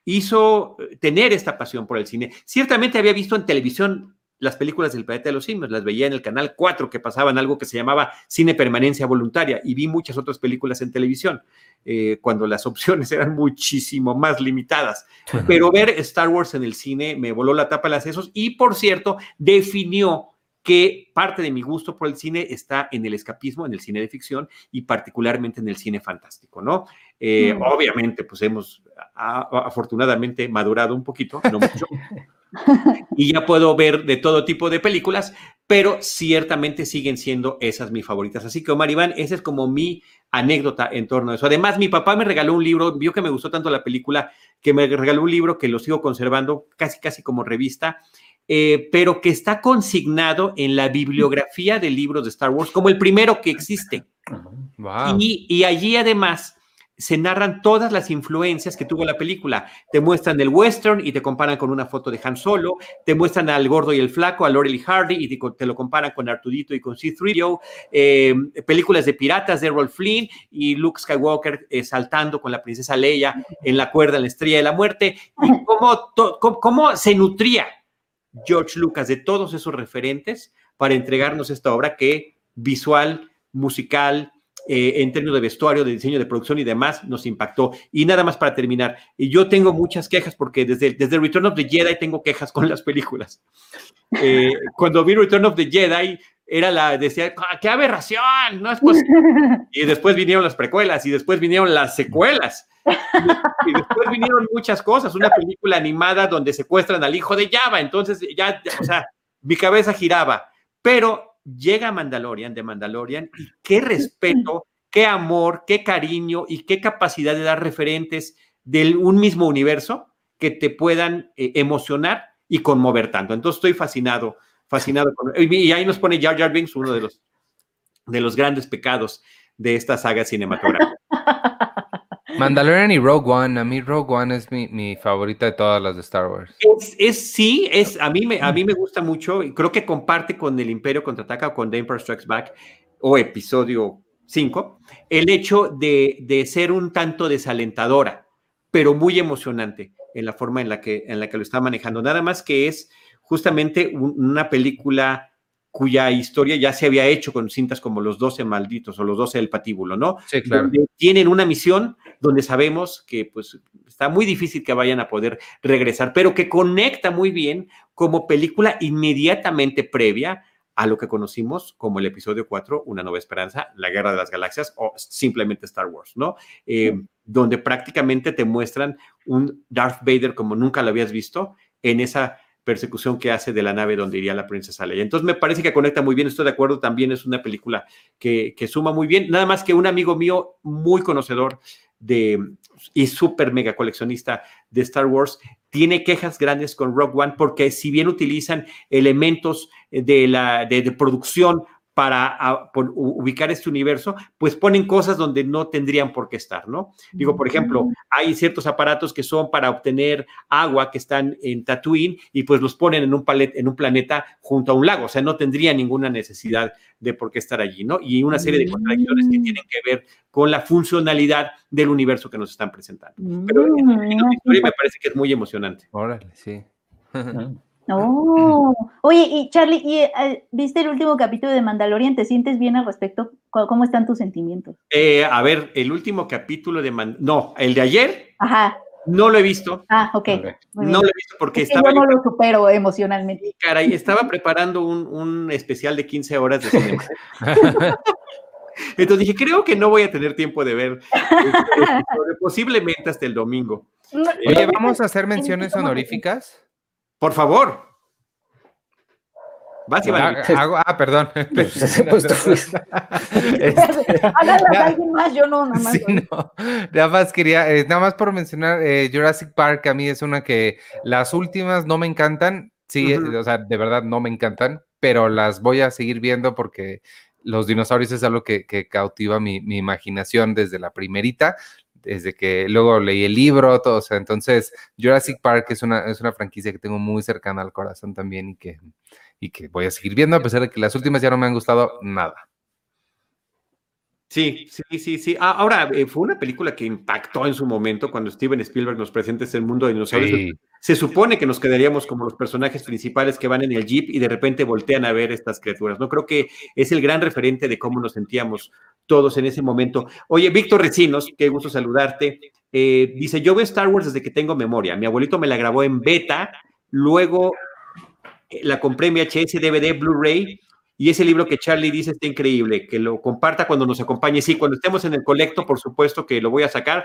hizo tener esta pasión por el cine. Ciertamente había visto en televisión las películas del planeta de los simios, las veía en el canal 4 que pasaban algo que se llamaba cine permanencia voluntaria y vi muchas otras películas en televisión eh, cuando las *laughs* opciones eran muchísimo más limitadas. Pero ver Star Wars en el cine me voló la tapa de las sesos y por cierto definió que parte de mi gusto por el cine está en el escapismo, en el cine de ficción y particularmente en el cine fantástico, ¿no? Eh, Mm. Obviamente, pues hemos a- a- afortunadamente madurado un poquito, no mucho, *laughs* y ya puedo ver de todo tipo de películas, pero ciertamente siguen siendo esas mis favoritas. Así que, Omar Iván, esa es como mi anécdota en torno a eso. Además, mi papá me regaló un libro, vio que me gustó tanto la película, que me regaló un libro que lo sigo conservando casi, casi como revista, eh, pero que está consignado en la bibliografía de libros de Star Wars como el primero que existe. Wow. Y, y allí además se narran todas las influencias que tuvo la película. Te muestran el western y te comparan con una foto de Han Solo, te muestran al gordo y el flaco, a Laurel y Hardy y te, lo comparan con Artudito y con C-3PO, eh, películas de piratas de Rolf Flynn y Luke Skywalker eh, saltando con la princesa Leia en la cuerda en la estrella de la muerte. Y cómo, to- cómo, cómo se nutría George Lucas de todos esos referentes para entregarnos esta obra que visual, musical, eh, en términos de vestuario, de diseño, de producción y demás, nos impactó. Y nada más para terminar, y yo tengo muchas quejas porque desde, desde Return of the Jedi tengo quejas con las películas. Eh, cuando vi Return of the Jedi, era la, decía, "Ah, qué aberración, no es posible. *laughs* Y después vinieron las precuelas y después vinieron las secuelas. Y, y después vinieron muchas cosas, una película animada donde secuestran al hijo de Java, entonces ya, ya, o sea, mi cabeza giraba. Pero llega Mandalorian de Mandalorian y qué respeto, qué amor, qué cariño y qué capacidad de dar referentes de un mismo universo que te puedan eh, emocionar y conmover tanto. Entonces estoy fascinado, fascinado. Con, y ahí nos pone Jar Jar Binks, uno de los, de los grandes pecados de esta saga cinematográfica. *laughs* Mandalorian y Rogue One. A mí Rogue One es mi, mi favorita de todas las de Star Wars. Es, es- sí, es, a, mí me, a mí me gusta mucho y creo que comparte con el Imperio Contraataca o con The Empire Strikes Back o episodio 5, el hecho de, de ser un tanto desalentadora, pero muy emocionante en la forma en la que, en la que lo está manejando. Nada más que es justamente un- una película cuya historia ya se había hecho con cintas como Los 12 Malditos o Los 12 del Patíbulo, ¿no? Sí, claro. donde tienen una misión donde sabemos que pues está muy difícil que vayan a poder regresar, pero que conecta muy bien como película inmediatamente previa a lo que conocimos como el episodio 4, Una Nueva Esperanza, La Guerra de las Galaxias o simplemente Star Wars, ¿no? Eh, Donde prácticamente te muestran un Darth Vader como nunca lo habías visto en esa persecución que hace de la nave donde iría la princesa Leia. Entonces me parece que conecta muy bien, estoy de acuerdo, también es una película que, que suma muy bien, nada más que un amigo mío muy conocedor de y súper mega coleccionista de Star Wars tiene quejas grandes con Rogue One porque si bien utilizan elementos de la de, de producción para a, por, u- ubicar este universo, pues ponen cosas donde no tendrían por qué estar, ¿no? Digo, por ejemplo, hay ciertos aparatos que son para obtener agua que están en Tatooine y pues los ponen en un, palet, en un planeta junto a un lago, o sea, no tendría ninguna necesidad de por qué estar allí, ¿no? Y una serie de contradicciones que tienen que ver con la funcionalidad del universo que nos están presentando. Pero en, en la historia me parece que es muy emocionante. Órale, sí. Oh. Oye, y Charlie, ¿y, eh, ¿viste el último capítulo de Mandalorian? ¿Te sientes bien al respecto? ¿Cómo cómo están tus sentimientos? Eh, a ver, el último capítulo de... Man- no, el de ayer Ajá. no lo he visto. Ah, ok. No lo he visto porque Es que estaba yo no lo supero emocionalmente. Caray, estaba preparando un, un especial de 15 horas de cinema. Entonces dije, creo que no voy a tener tiempo de ver este posiblemente hasta el domingo. Oye, vamos a hacer menciones honoríficas. Por favor. Vas, Iván. Ah, hago- ah, perdón. Pues, alguien más, yo no, nada más. Sí, no. Nada más quería, eh, nada más por mencionar, eh, Jurassic Park a mí es una que las últimas no me encantan, sí, eh, o sea, de verdad no me encantan, pero las voy a seguir viendo porque los dinosaurios es algo que, que cautiva mi, mi imaginación desde la primerita, desde que luego leí el libro, todo, o sea, entonces Jurassic Park es una, es una franquicia que tengo muy cercana al corazón también y que, y que voy a seguir viendo a pesar de que las últimas ya no me han gustado nada. Sí, sí, sí, sí. Ah, ahora, eh, fue una película que impactó en su momento cuando Steven Spielberg nos presenta ese mundo de dinosaurios. Sí. Se supone que nos quedaríamos como los personajes principales que van en el jeep y de repente voltean a ver estas criaturas. No creo que es el gran referente de cómo nos sentíamos todos en ese momento. Oye, Víctor Recinos, qué gusto saludarte. Eh, dice, yo veo Star Wars desde que tengo memoria. Mi abuelito me la grabó en beta, luego eh, la compré en VHS, DVD, Blu-ray. Y ese libro que Charlie dice está increíble, que lo comparta cuando nos acompañe. Sí, cuando estemos en el colecto, por supuesto que lo voy a sacar.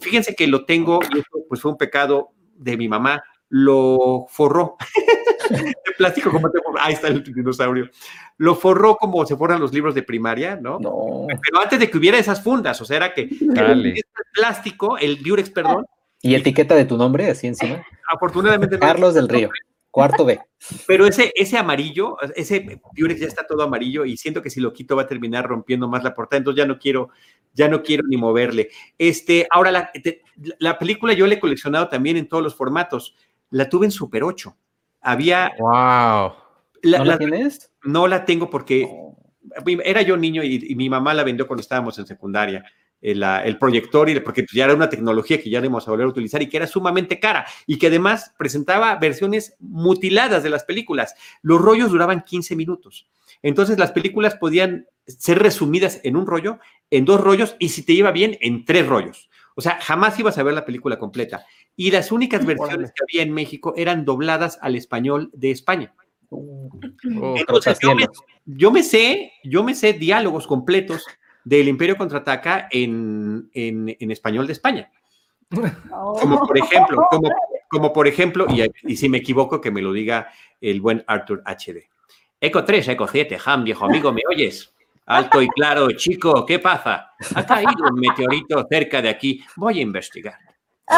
Fíjense que lo tengo, y esto pues fue un pecado de mi mamá, lo forró. *laughs* de plástico, como te Ahí está el dinosaurio. Lo forró como se forran los libros de primaria, ¿no? No. Pero antes de que hubiera esas fundas, o sea, era que, el plástico, el Durex, perdón, Y etiqueta de tu nombre así encima. afortunadamente no Carlos del Río, cuarto B. Pero ese, ese amarillo, ese Durex ya está todo amarillo y siento que si lo quito va a terminar rompiendo más la portada, entonces ya no quiero, ya no quiero ni moverle. Este, ahora la, la película yo la he coleccionado también en todos los formatos. La tuve en Super 8. Había Wow. la- ¿No la- la tienes? no la tengo porque era yo niño y, y mi mamá la vendió cuando estábamos en secundaria. El, la- el proyector, y porque pues, ya era una tecnología que ya no íbamos a volver a utilizar y que era sumamente cara y que además presentaba versiones mutiladas de las películas. Los rollos duraban 15 minutos. Entonces las películas podían ser resumidas en un rollo, en dos rollos y si te iba bien, en tres rollos. O sea, jamás ibas a ver la película completa. Y las únicas versiones que había en México eran dobladas al español de España. Oh, Entonces, yo me, yo me sé, yo me sé diálogos completos del Imperio contraataca en, en, en español de España. Como por ejemplo, como, como por ejemplo, y, y si me equivoco, que me lo diga el buen Arthur HD. Eco 3, Eco 7, Ham, viejo amigo, ¿me oyes? Alto y claro, chico, ¿qué pasa? Ha caído un meteorito cerca de aquí. Voy a investigar.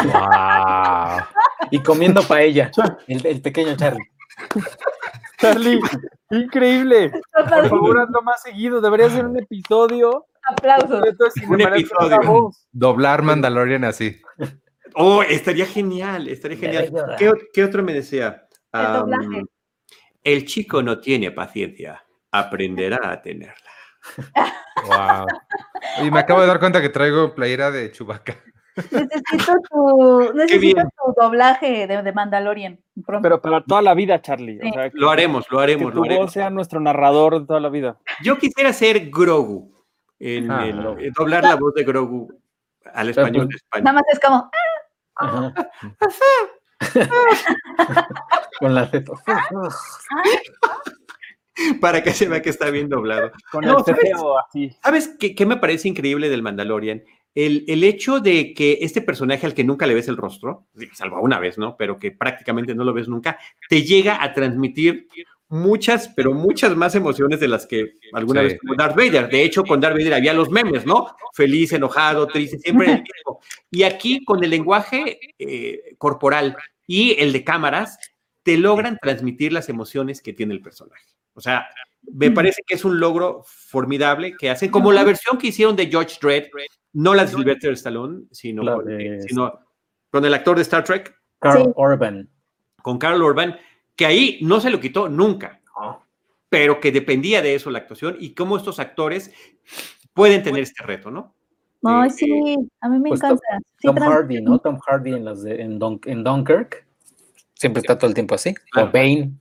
Wow. Y comiendo paella, el, el pequeño Charlie. Charlie, increíble. Por favor, hazlo más seguido. Debería ser un episodio Aplausos. Un episodio. Doblar Mandalorian así. Oh, estaría genial, estaría genial. ¿Qué, qué otro me decía? El chico no tiene paciencia, aprenderá a tenerla. *laughs* Wow. Y me acabo de dar cuenta que traigo playera de Chewbacca. Necesito tu, *laughs* necesito tu doblaje de, de Mandalorian. pronto. Pero para toda la vida, Charlie. O Sí. sea, que, Lo haremos, lo que haremos, tu lo haremos. voz sea nuestro narrador de toda la vida. Yo quisiera ser Grogu, Ah, el- no. eh, doblar la voz de Grogu al español de España. Nada más es como, Ajá. *laughs* Con la Z. *laughs* Para que se vea que está bien doblado. Con No, el ¿sabes? cefeo así. ¿Sabes qué, qué me parece increíble del Mandalorian? El, el hecho de que este personaje al que nunca le ves el rostro, salvo una vez, ¿no? Pero que prácticamente no lo ves nunca, te llega a transmitir muchas, pero muchas más emociones de las que alguna Sí. vez tuvo Darth Vader. De hecho, con Darth Vader había los memes, ¿no? Feliz, enojado, triste, siempre el mismo. Y aquí, con el lenguaje eh, corporal y el de cámaras, te logran transmitir las emociones que tiene el personaje. O sea, me parece que es un logro formidable que hacen, como la versión que hicieron de George Dredd, no la de Sylvester Stallone, sino, con, de- sino con el actor de Star Trek, Carl Sí. Urban. con Carl Urban, que ahí no se lo quitó nunca, pero que dependía de eso la actuación y cómo estos actores pueden tener este reto, ¿no? no, Eh, sí, a mí me pues encanta. Sí, Tom trans- Hardy, ¿no? Tom Hardy en, las de, en, Dun- en Dunkirk. Siempre está todo el tiempo así. Claro. O Bane.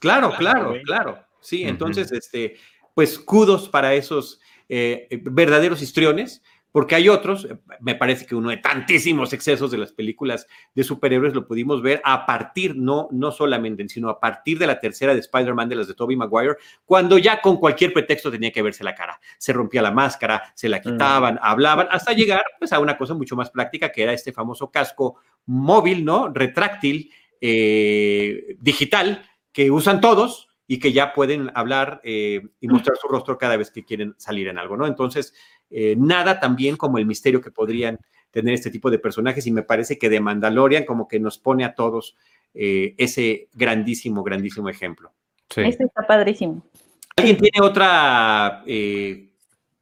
Claro, claro, claro. Sí, entonces, este, pues kudos para esos eh, eh, verdaderos histriones, porque hay otros, eh, me parece que uno de tantísimos excesos de las películas de superhéroes lo pudimos ver a partir, no, no solamente, sino a partir de la tercera de Spider-Man, de las de Tobey Maguire, cuando ya con cualquier pretexto tenía que verse la cara. Se rompía la máscara, se la quitaban, hablaban, hasta llegar pues, a una cosa mucho más práctica, que era este famoso casco móvil, ¿no? Retráctil, eh, digital, que usan todos y que ya pueden hablar eh, y mostrar su rostro cada vez que quieren salir en algo, ¿no? Entonces, eh, nada tan bien como el misterio que podrían tener este tipo de personajes y me parece que de Mandalorian como que nos pone a todos eh, ese grandísimo, grandísimo ejemplo. Sí. Este está padrísimo. ¿Alguien tiene otra eh,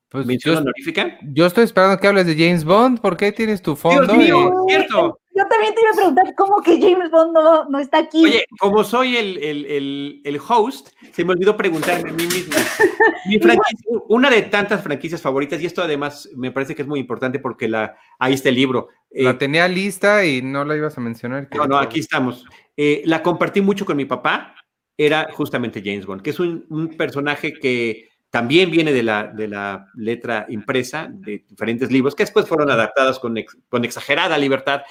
Pues mención yo, honorífica? yo estoy esperando que hables de James Bond. ¿Por qué tienes tu Dios fondo? mío, Y- cierto. Yo también te iba a preguntar cómo que James Bond no, no está aquí. Oye, como soy el, el- el- el host, se me olvidó preguntarme a mí mismo. Mi *laughs* franquicia- una de tantas franquicias favoritas, y esto además me parece que es muy importante porque la, ahí está el libro. Eh, La tenía lista y no la ibas a mencionar. no, no, aquí estamos. Eh, la compartí mucho con mi papá, era justamente James Bond, que es un, un personaje que también viene de la, de la letra impresa de diferentes libros, que después fueron adaptadas con, ex- con exagerada libertad,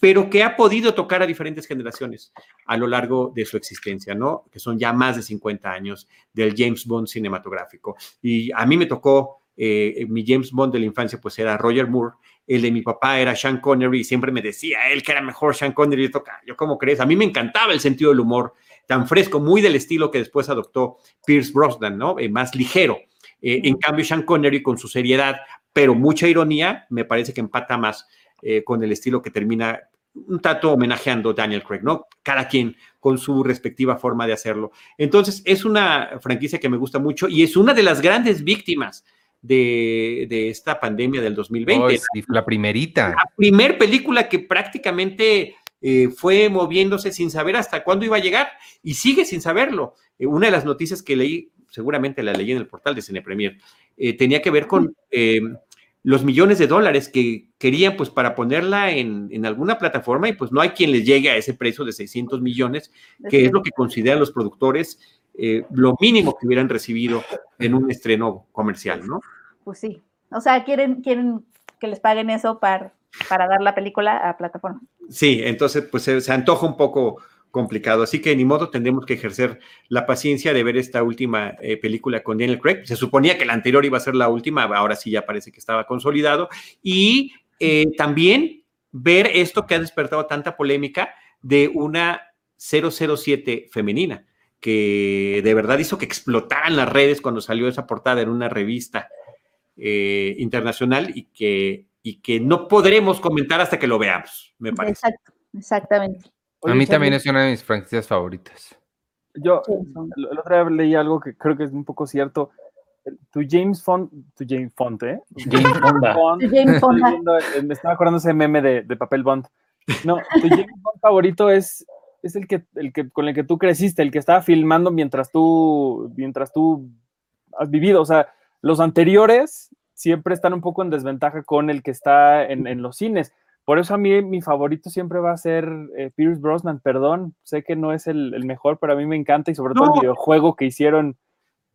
pero que ha podido tocar a diferentes generaciones a lo largo de su existencia, ¿no? Que son ya más de 50 años del James Bond cinematográfico. Y a mí me tocó, eh, mi James Bond de la infancia, pues era Roger Moore, el de mi papá era Sean Connery, y siempre me decía él que era mejor Sean Connery. Yo, toca, yo, ¿cómo crees? A mí me encantaba el sentido del humor tan fresco, muy del estilo que después adoptó Pierce Brosnan, ¿no? Eh, más ligero. Eh, en cambio, Sean Connery con su seriedad, pero mucha ironía, me parece que empata más eh, con el estilo que termina un tanto homenajeando a Daniel Craig, ¿no? Cada quien con su respectiva forma de hacerlo. Entonces, es una franquicia que me gusta mucho y es una de las grandes víctimas de, de esta pandemia del 2020. Oh, sí, la primerita. La primer película que prácticamente eh, fue moviéndose sin saber hasta cuándo iba a llegar y sigue sin saberlo. Eh, una de las noticias que leí, seguramente la leí en el portal de Cine Premier, eh, tenía que ver con eh, los millones de dólares que querían pues para ponerla en, en, alguna plataforma y pues no hay quien les llegue a ese precio de 600 millones, que es lo que consideran los productores eh, lo mínimo que hubieran recibido en un estreno comercial, ¿no? Pues sí. O sea, quieren, quieren que les paguen eso para, para dar la película a plataforma. Sí, entonces pues se, se antoja un poco complicado. Así que ni modo tendremos que ejercer la paciencia de ver esta última eh, película con Daniel Craig. Se suponía que la anterior iba a ser la última, ahora sí ya parece que estaba consolidado. Y eh, también ver esto que ha despertado tanta polémica de una 007 femenina, que de verdad hizo que explotaran las redes cuando salió esa portada en una revista eh, internacional y que, y que no podremos comentar hasta que lo veamos, me parece. Exacto, exactamente. Oye, a mí también es una de mis franquicias favoritas. Yo el otro día leí algo que creo que es un poco cierto. tu James Font, tu James Font, ¿eh? James Fonda. Bond. Tu James Estoy Fonda. viendo, eh, me estaba acordando ese meme de, de papel Bond. No, tu James Bond favorito es, es el, que, el que con el que tú creciste, el que estaba filmando mientras tú, mientras tú has vivido. O sea, los anteriores siempre están un poco en desventaja con el que está en, en los cines. Por eso a mí mi favorito siempre va a ser eh, Pierce Brosnan. Perdón, sé que no es el, el mejor, pero a mí me encanta y sobre todo el videojuego que hicieron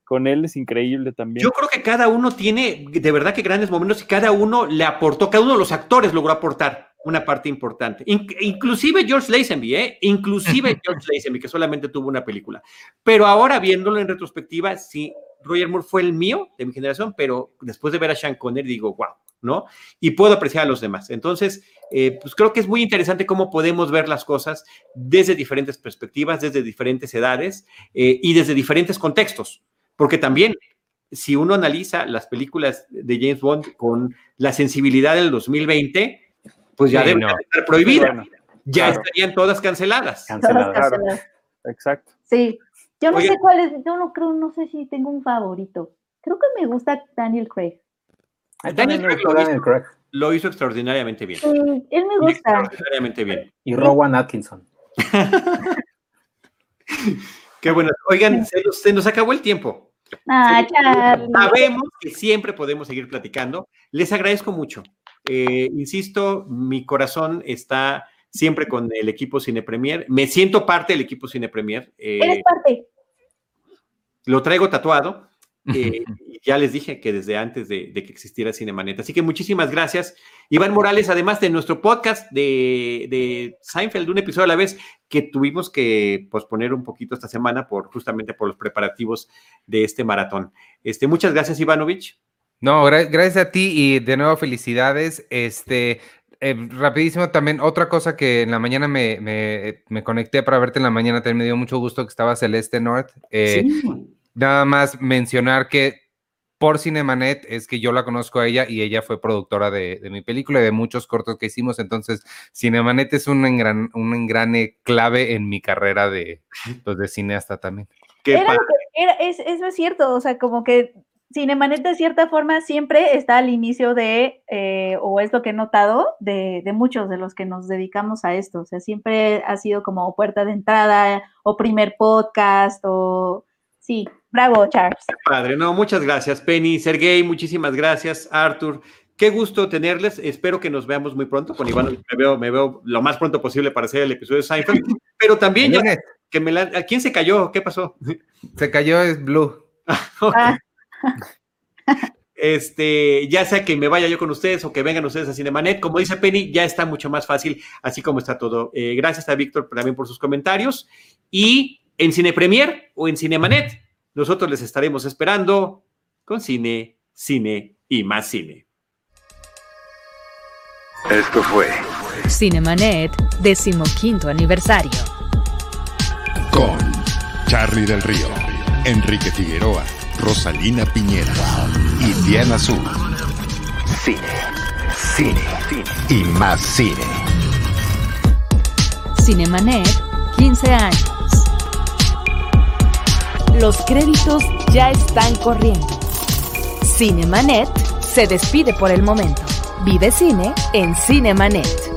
con él es increíble también. Yo creo que cada uno tiene de verdad que grandes momentos y cada uno le aportó, cada uno de los actores logró aportar una parte importante. In- inclusive George Lazenby, ¿eh? Inclusive *laughs* George Lazenby, que solamente tuvo una película. Pero ahora viéndolo en retrospectiva, sí, Roger Moore fue el mío de mi generación, pero después de ver a Sean Connery digo, wow, ¿no? Y puedo apreciar a los demás. Entonces, eh, pues creo que es muy interesante cómo podemos ver las cosas desde diferentes perspectivas, desde diferentes edades eh, y desde diferentes contextos. Porque también, si uno analiza las películas de James Bond con la sensibilidad del 2020, pues ya Sí, deben no. estar prohibidas. Bueno, ya claro. estarían todas canceladas. Claro. canceladas. exacto. Sí. Yo no Oye. sé cuál es, yo no creo, no sé si tengo un favorito. Creo que me gusta Daniel Craig. Daniel Craig lo Daniel Craig. Lo hizo extraordinariamente bien. Sí, él me gusta. Extraordinariamente bien. Y Rowan Atkinson. *laughs* Qué bueno. Oigan, se nos, se nos acabó el tiempo. Ah, Charlie. Sabemos que siempre podemos seguir platicando. Les agradezco mucho. Eh, insisto, mi corazón está siempre con el equipo Cine Premier. Me siento parte del equipo Cine Premier. Eh, Eres parte. Lo traigo tatuado. eh, y ya les dije que desde antes de, de que existiera Cinemanet. Así que muchísimas gracias. Iván Morales, además de nuestro podcast de, de Seinfeld, un episodio a la vez que tuvimos que posponer un poquito esta semana por justamente por los preparativos de este maratón. Este, muchas gracias, Ivanovich. No, gra- gracias a ti y de nuevo felicidades. Este, eh, rapidísimo también, otra cosa que en la mañana me, me- me conecté para verte en la mañana, también me dio mucho gusto que estaba Celeste North. Eh, Nada más mencionar que por Cinemanet es que yo la conozco a ella y ella fue productora de, de mi película y de muchos cortos que hicimos. Entonces, Cinemanet es un, engran, un engrane clave en mi carrera de, pues, de cineasta también. Qué Era padre. lo que- era- es, eso es cierto, o sea, como que Cinemanet de cierta forma siempre está al inicio de, eh, o es lo que he notado, de, de muchos de los que nos dedicamos a esto, o sea, siempre ha sido como puerta de entrada o primer podcast o... Sí, bravo, Charles. Padre, no, muchas gracias, Penny, Sergey, muchísimas gracias, Arthur. Qué gusto tenerles. Espero que nos veamos muy pronto. Con Iván me veo, me veo lo más pronto posible para hacer el episodio de Seinfeld. *laughs* Pero también ya Lunes, que me la- ¿a quién se cayó? ¿Qué pasó? Se cayó es Blue. *laughs* Ah, Este, ya sea que me vaya yo con ustedes o que vengan ustedes a Cinemanet, como dice Penny, ya está mucho más fácil, así como está todo. Eh, gracias a Víctor también por sus comentarios. Y en Cine Premier o en Cinemanet, nosotros les estaremos esperando con cine, cine y más cine. Esto fue Cinemanet, decimoquinto aniversario. con Charlie del Río, Enrique Figueroa, Rosalina Piñera y Diana Azul. Cine, cine, y más cine. Cinemanet, 15 años. Los créditos ya están corriendo. Cinemanet se despide por el momento. Vive cine en Cinemanet.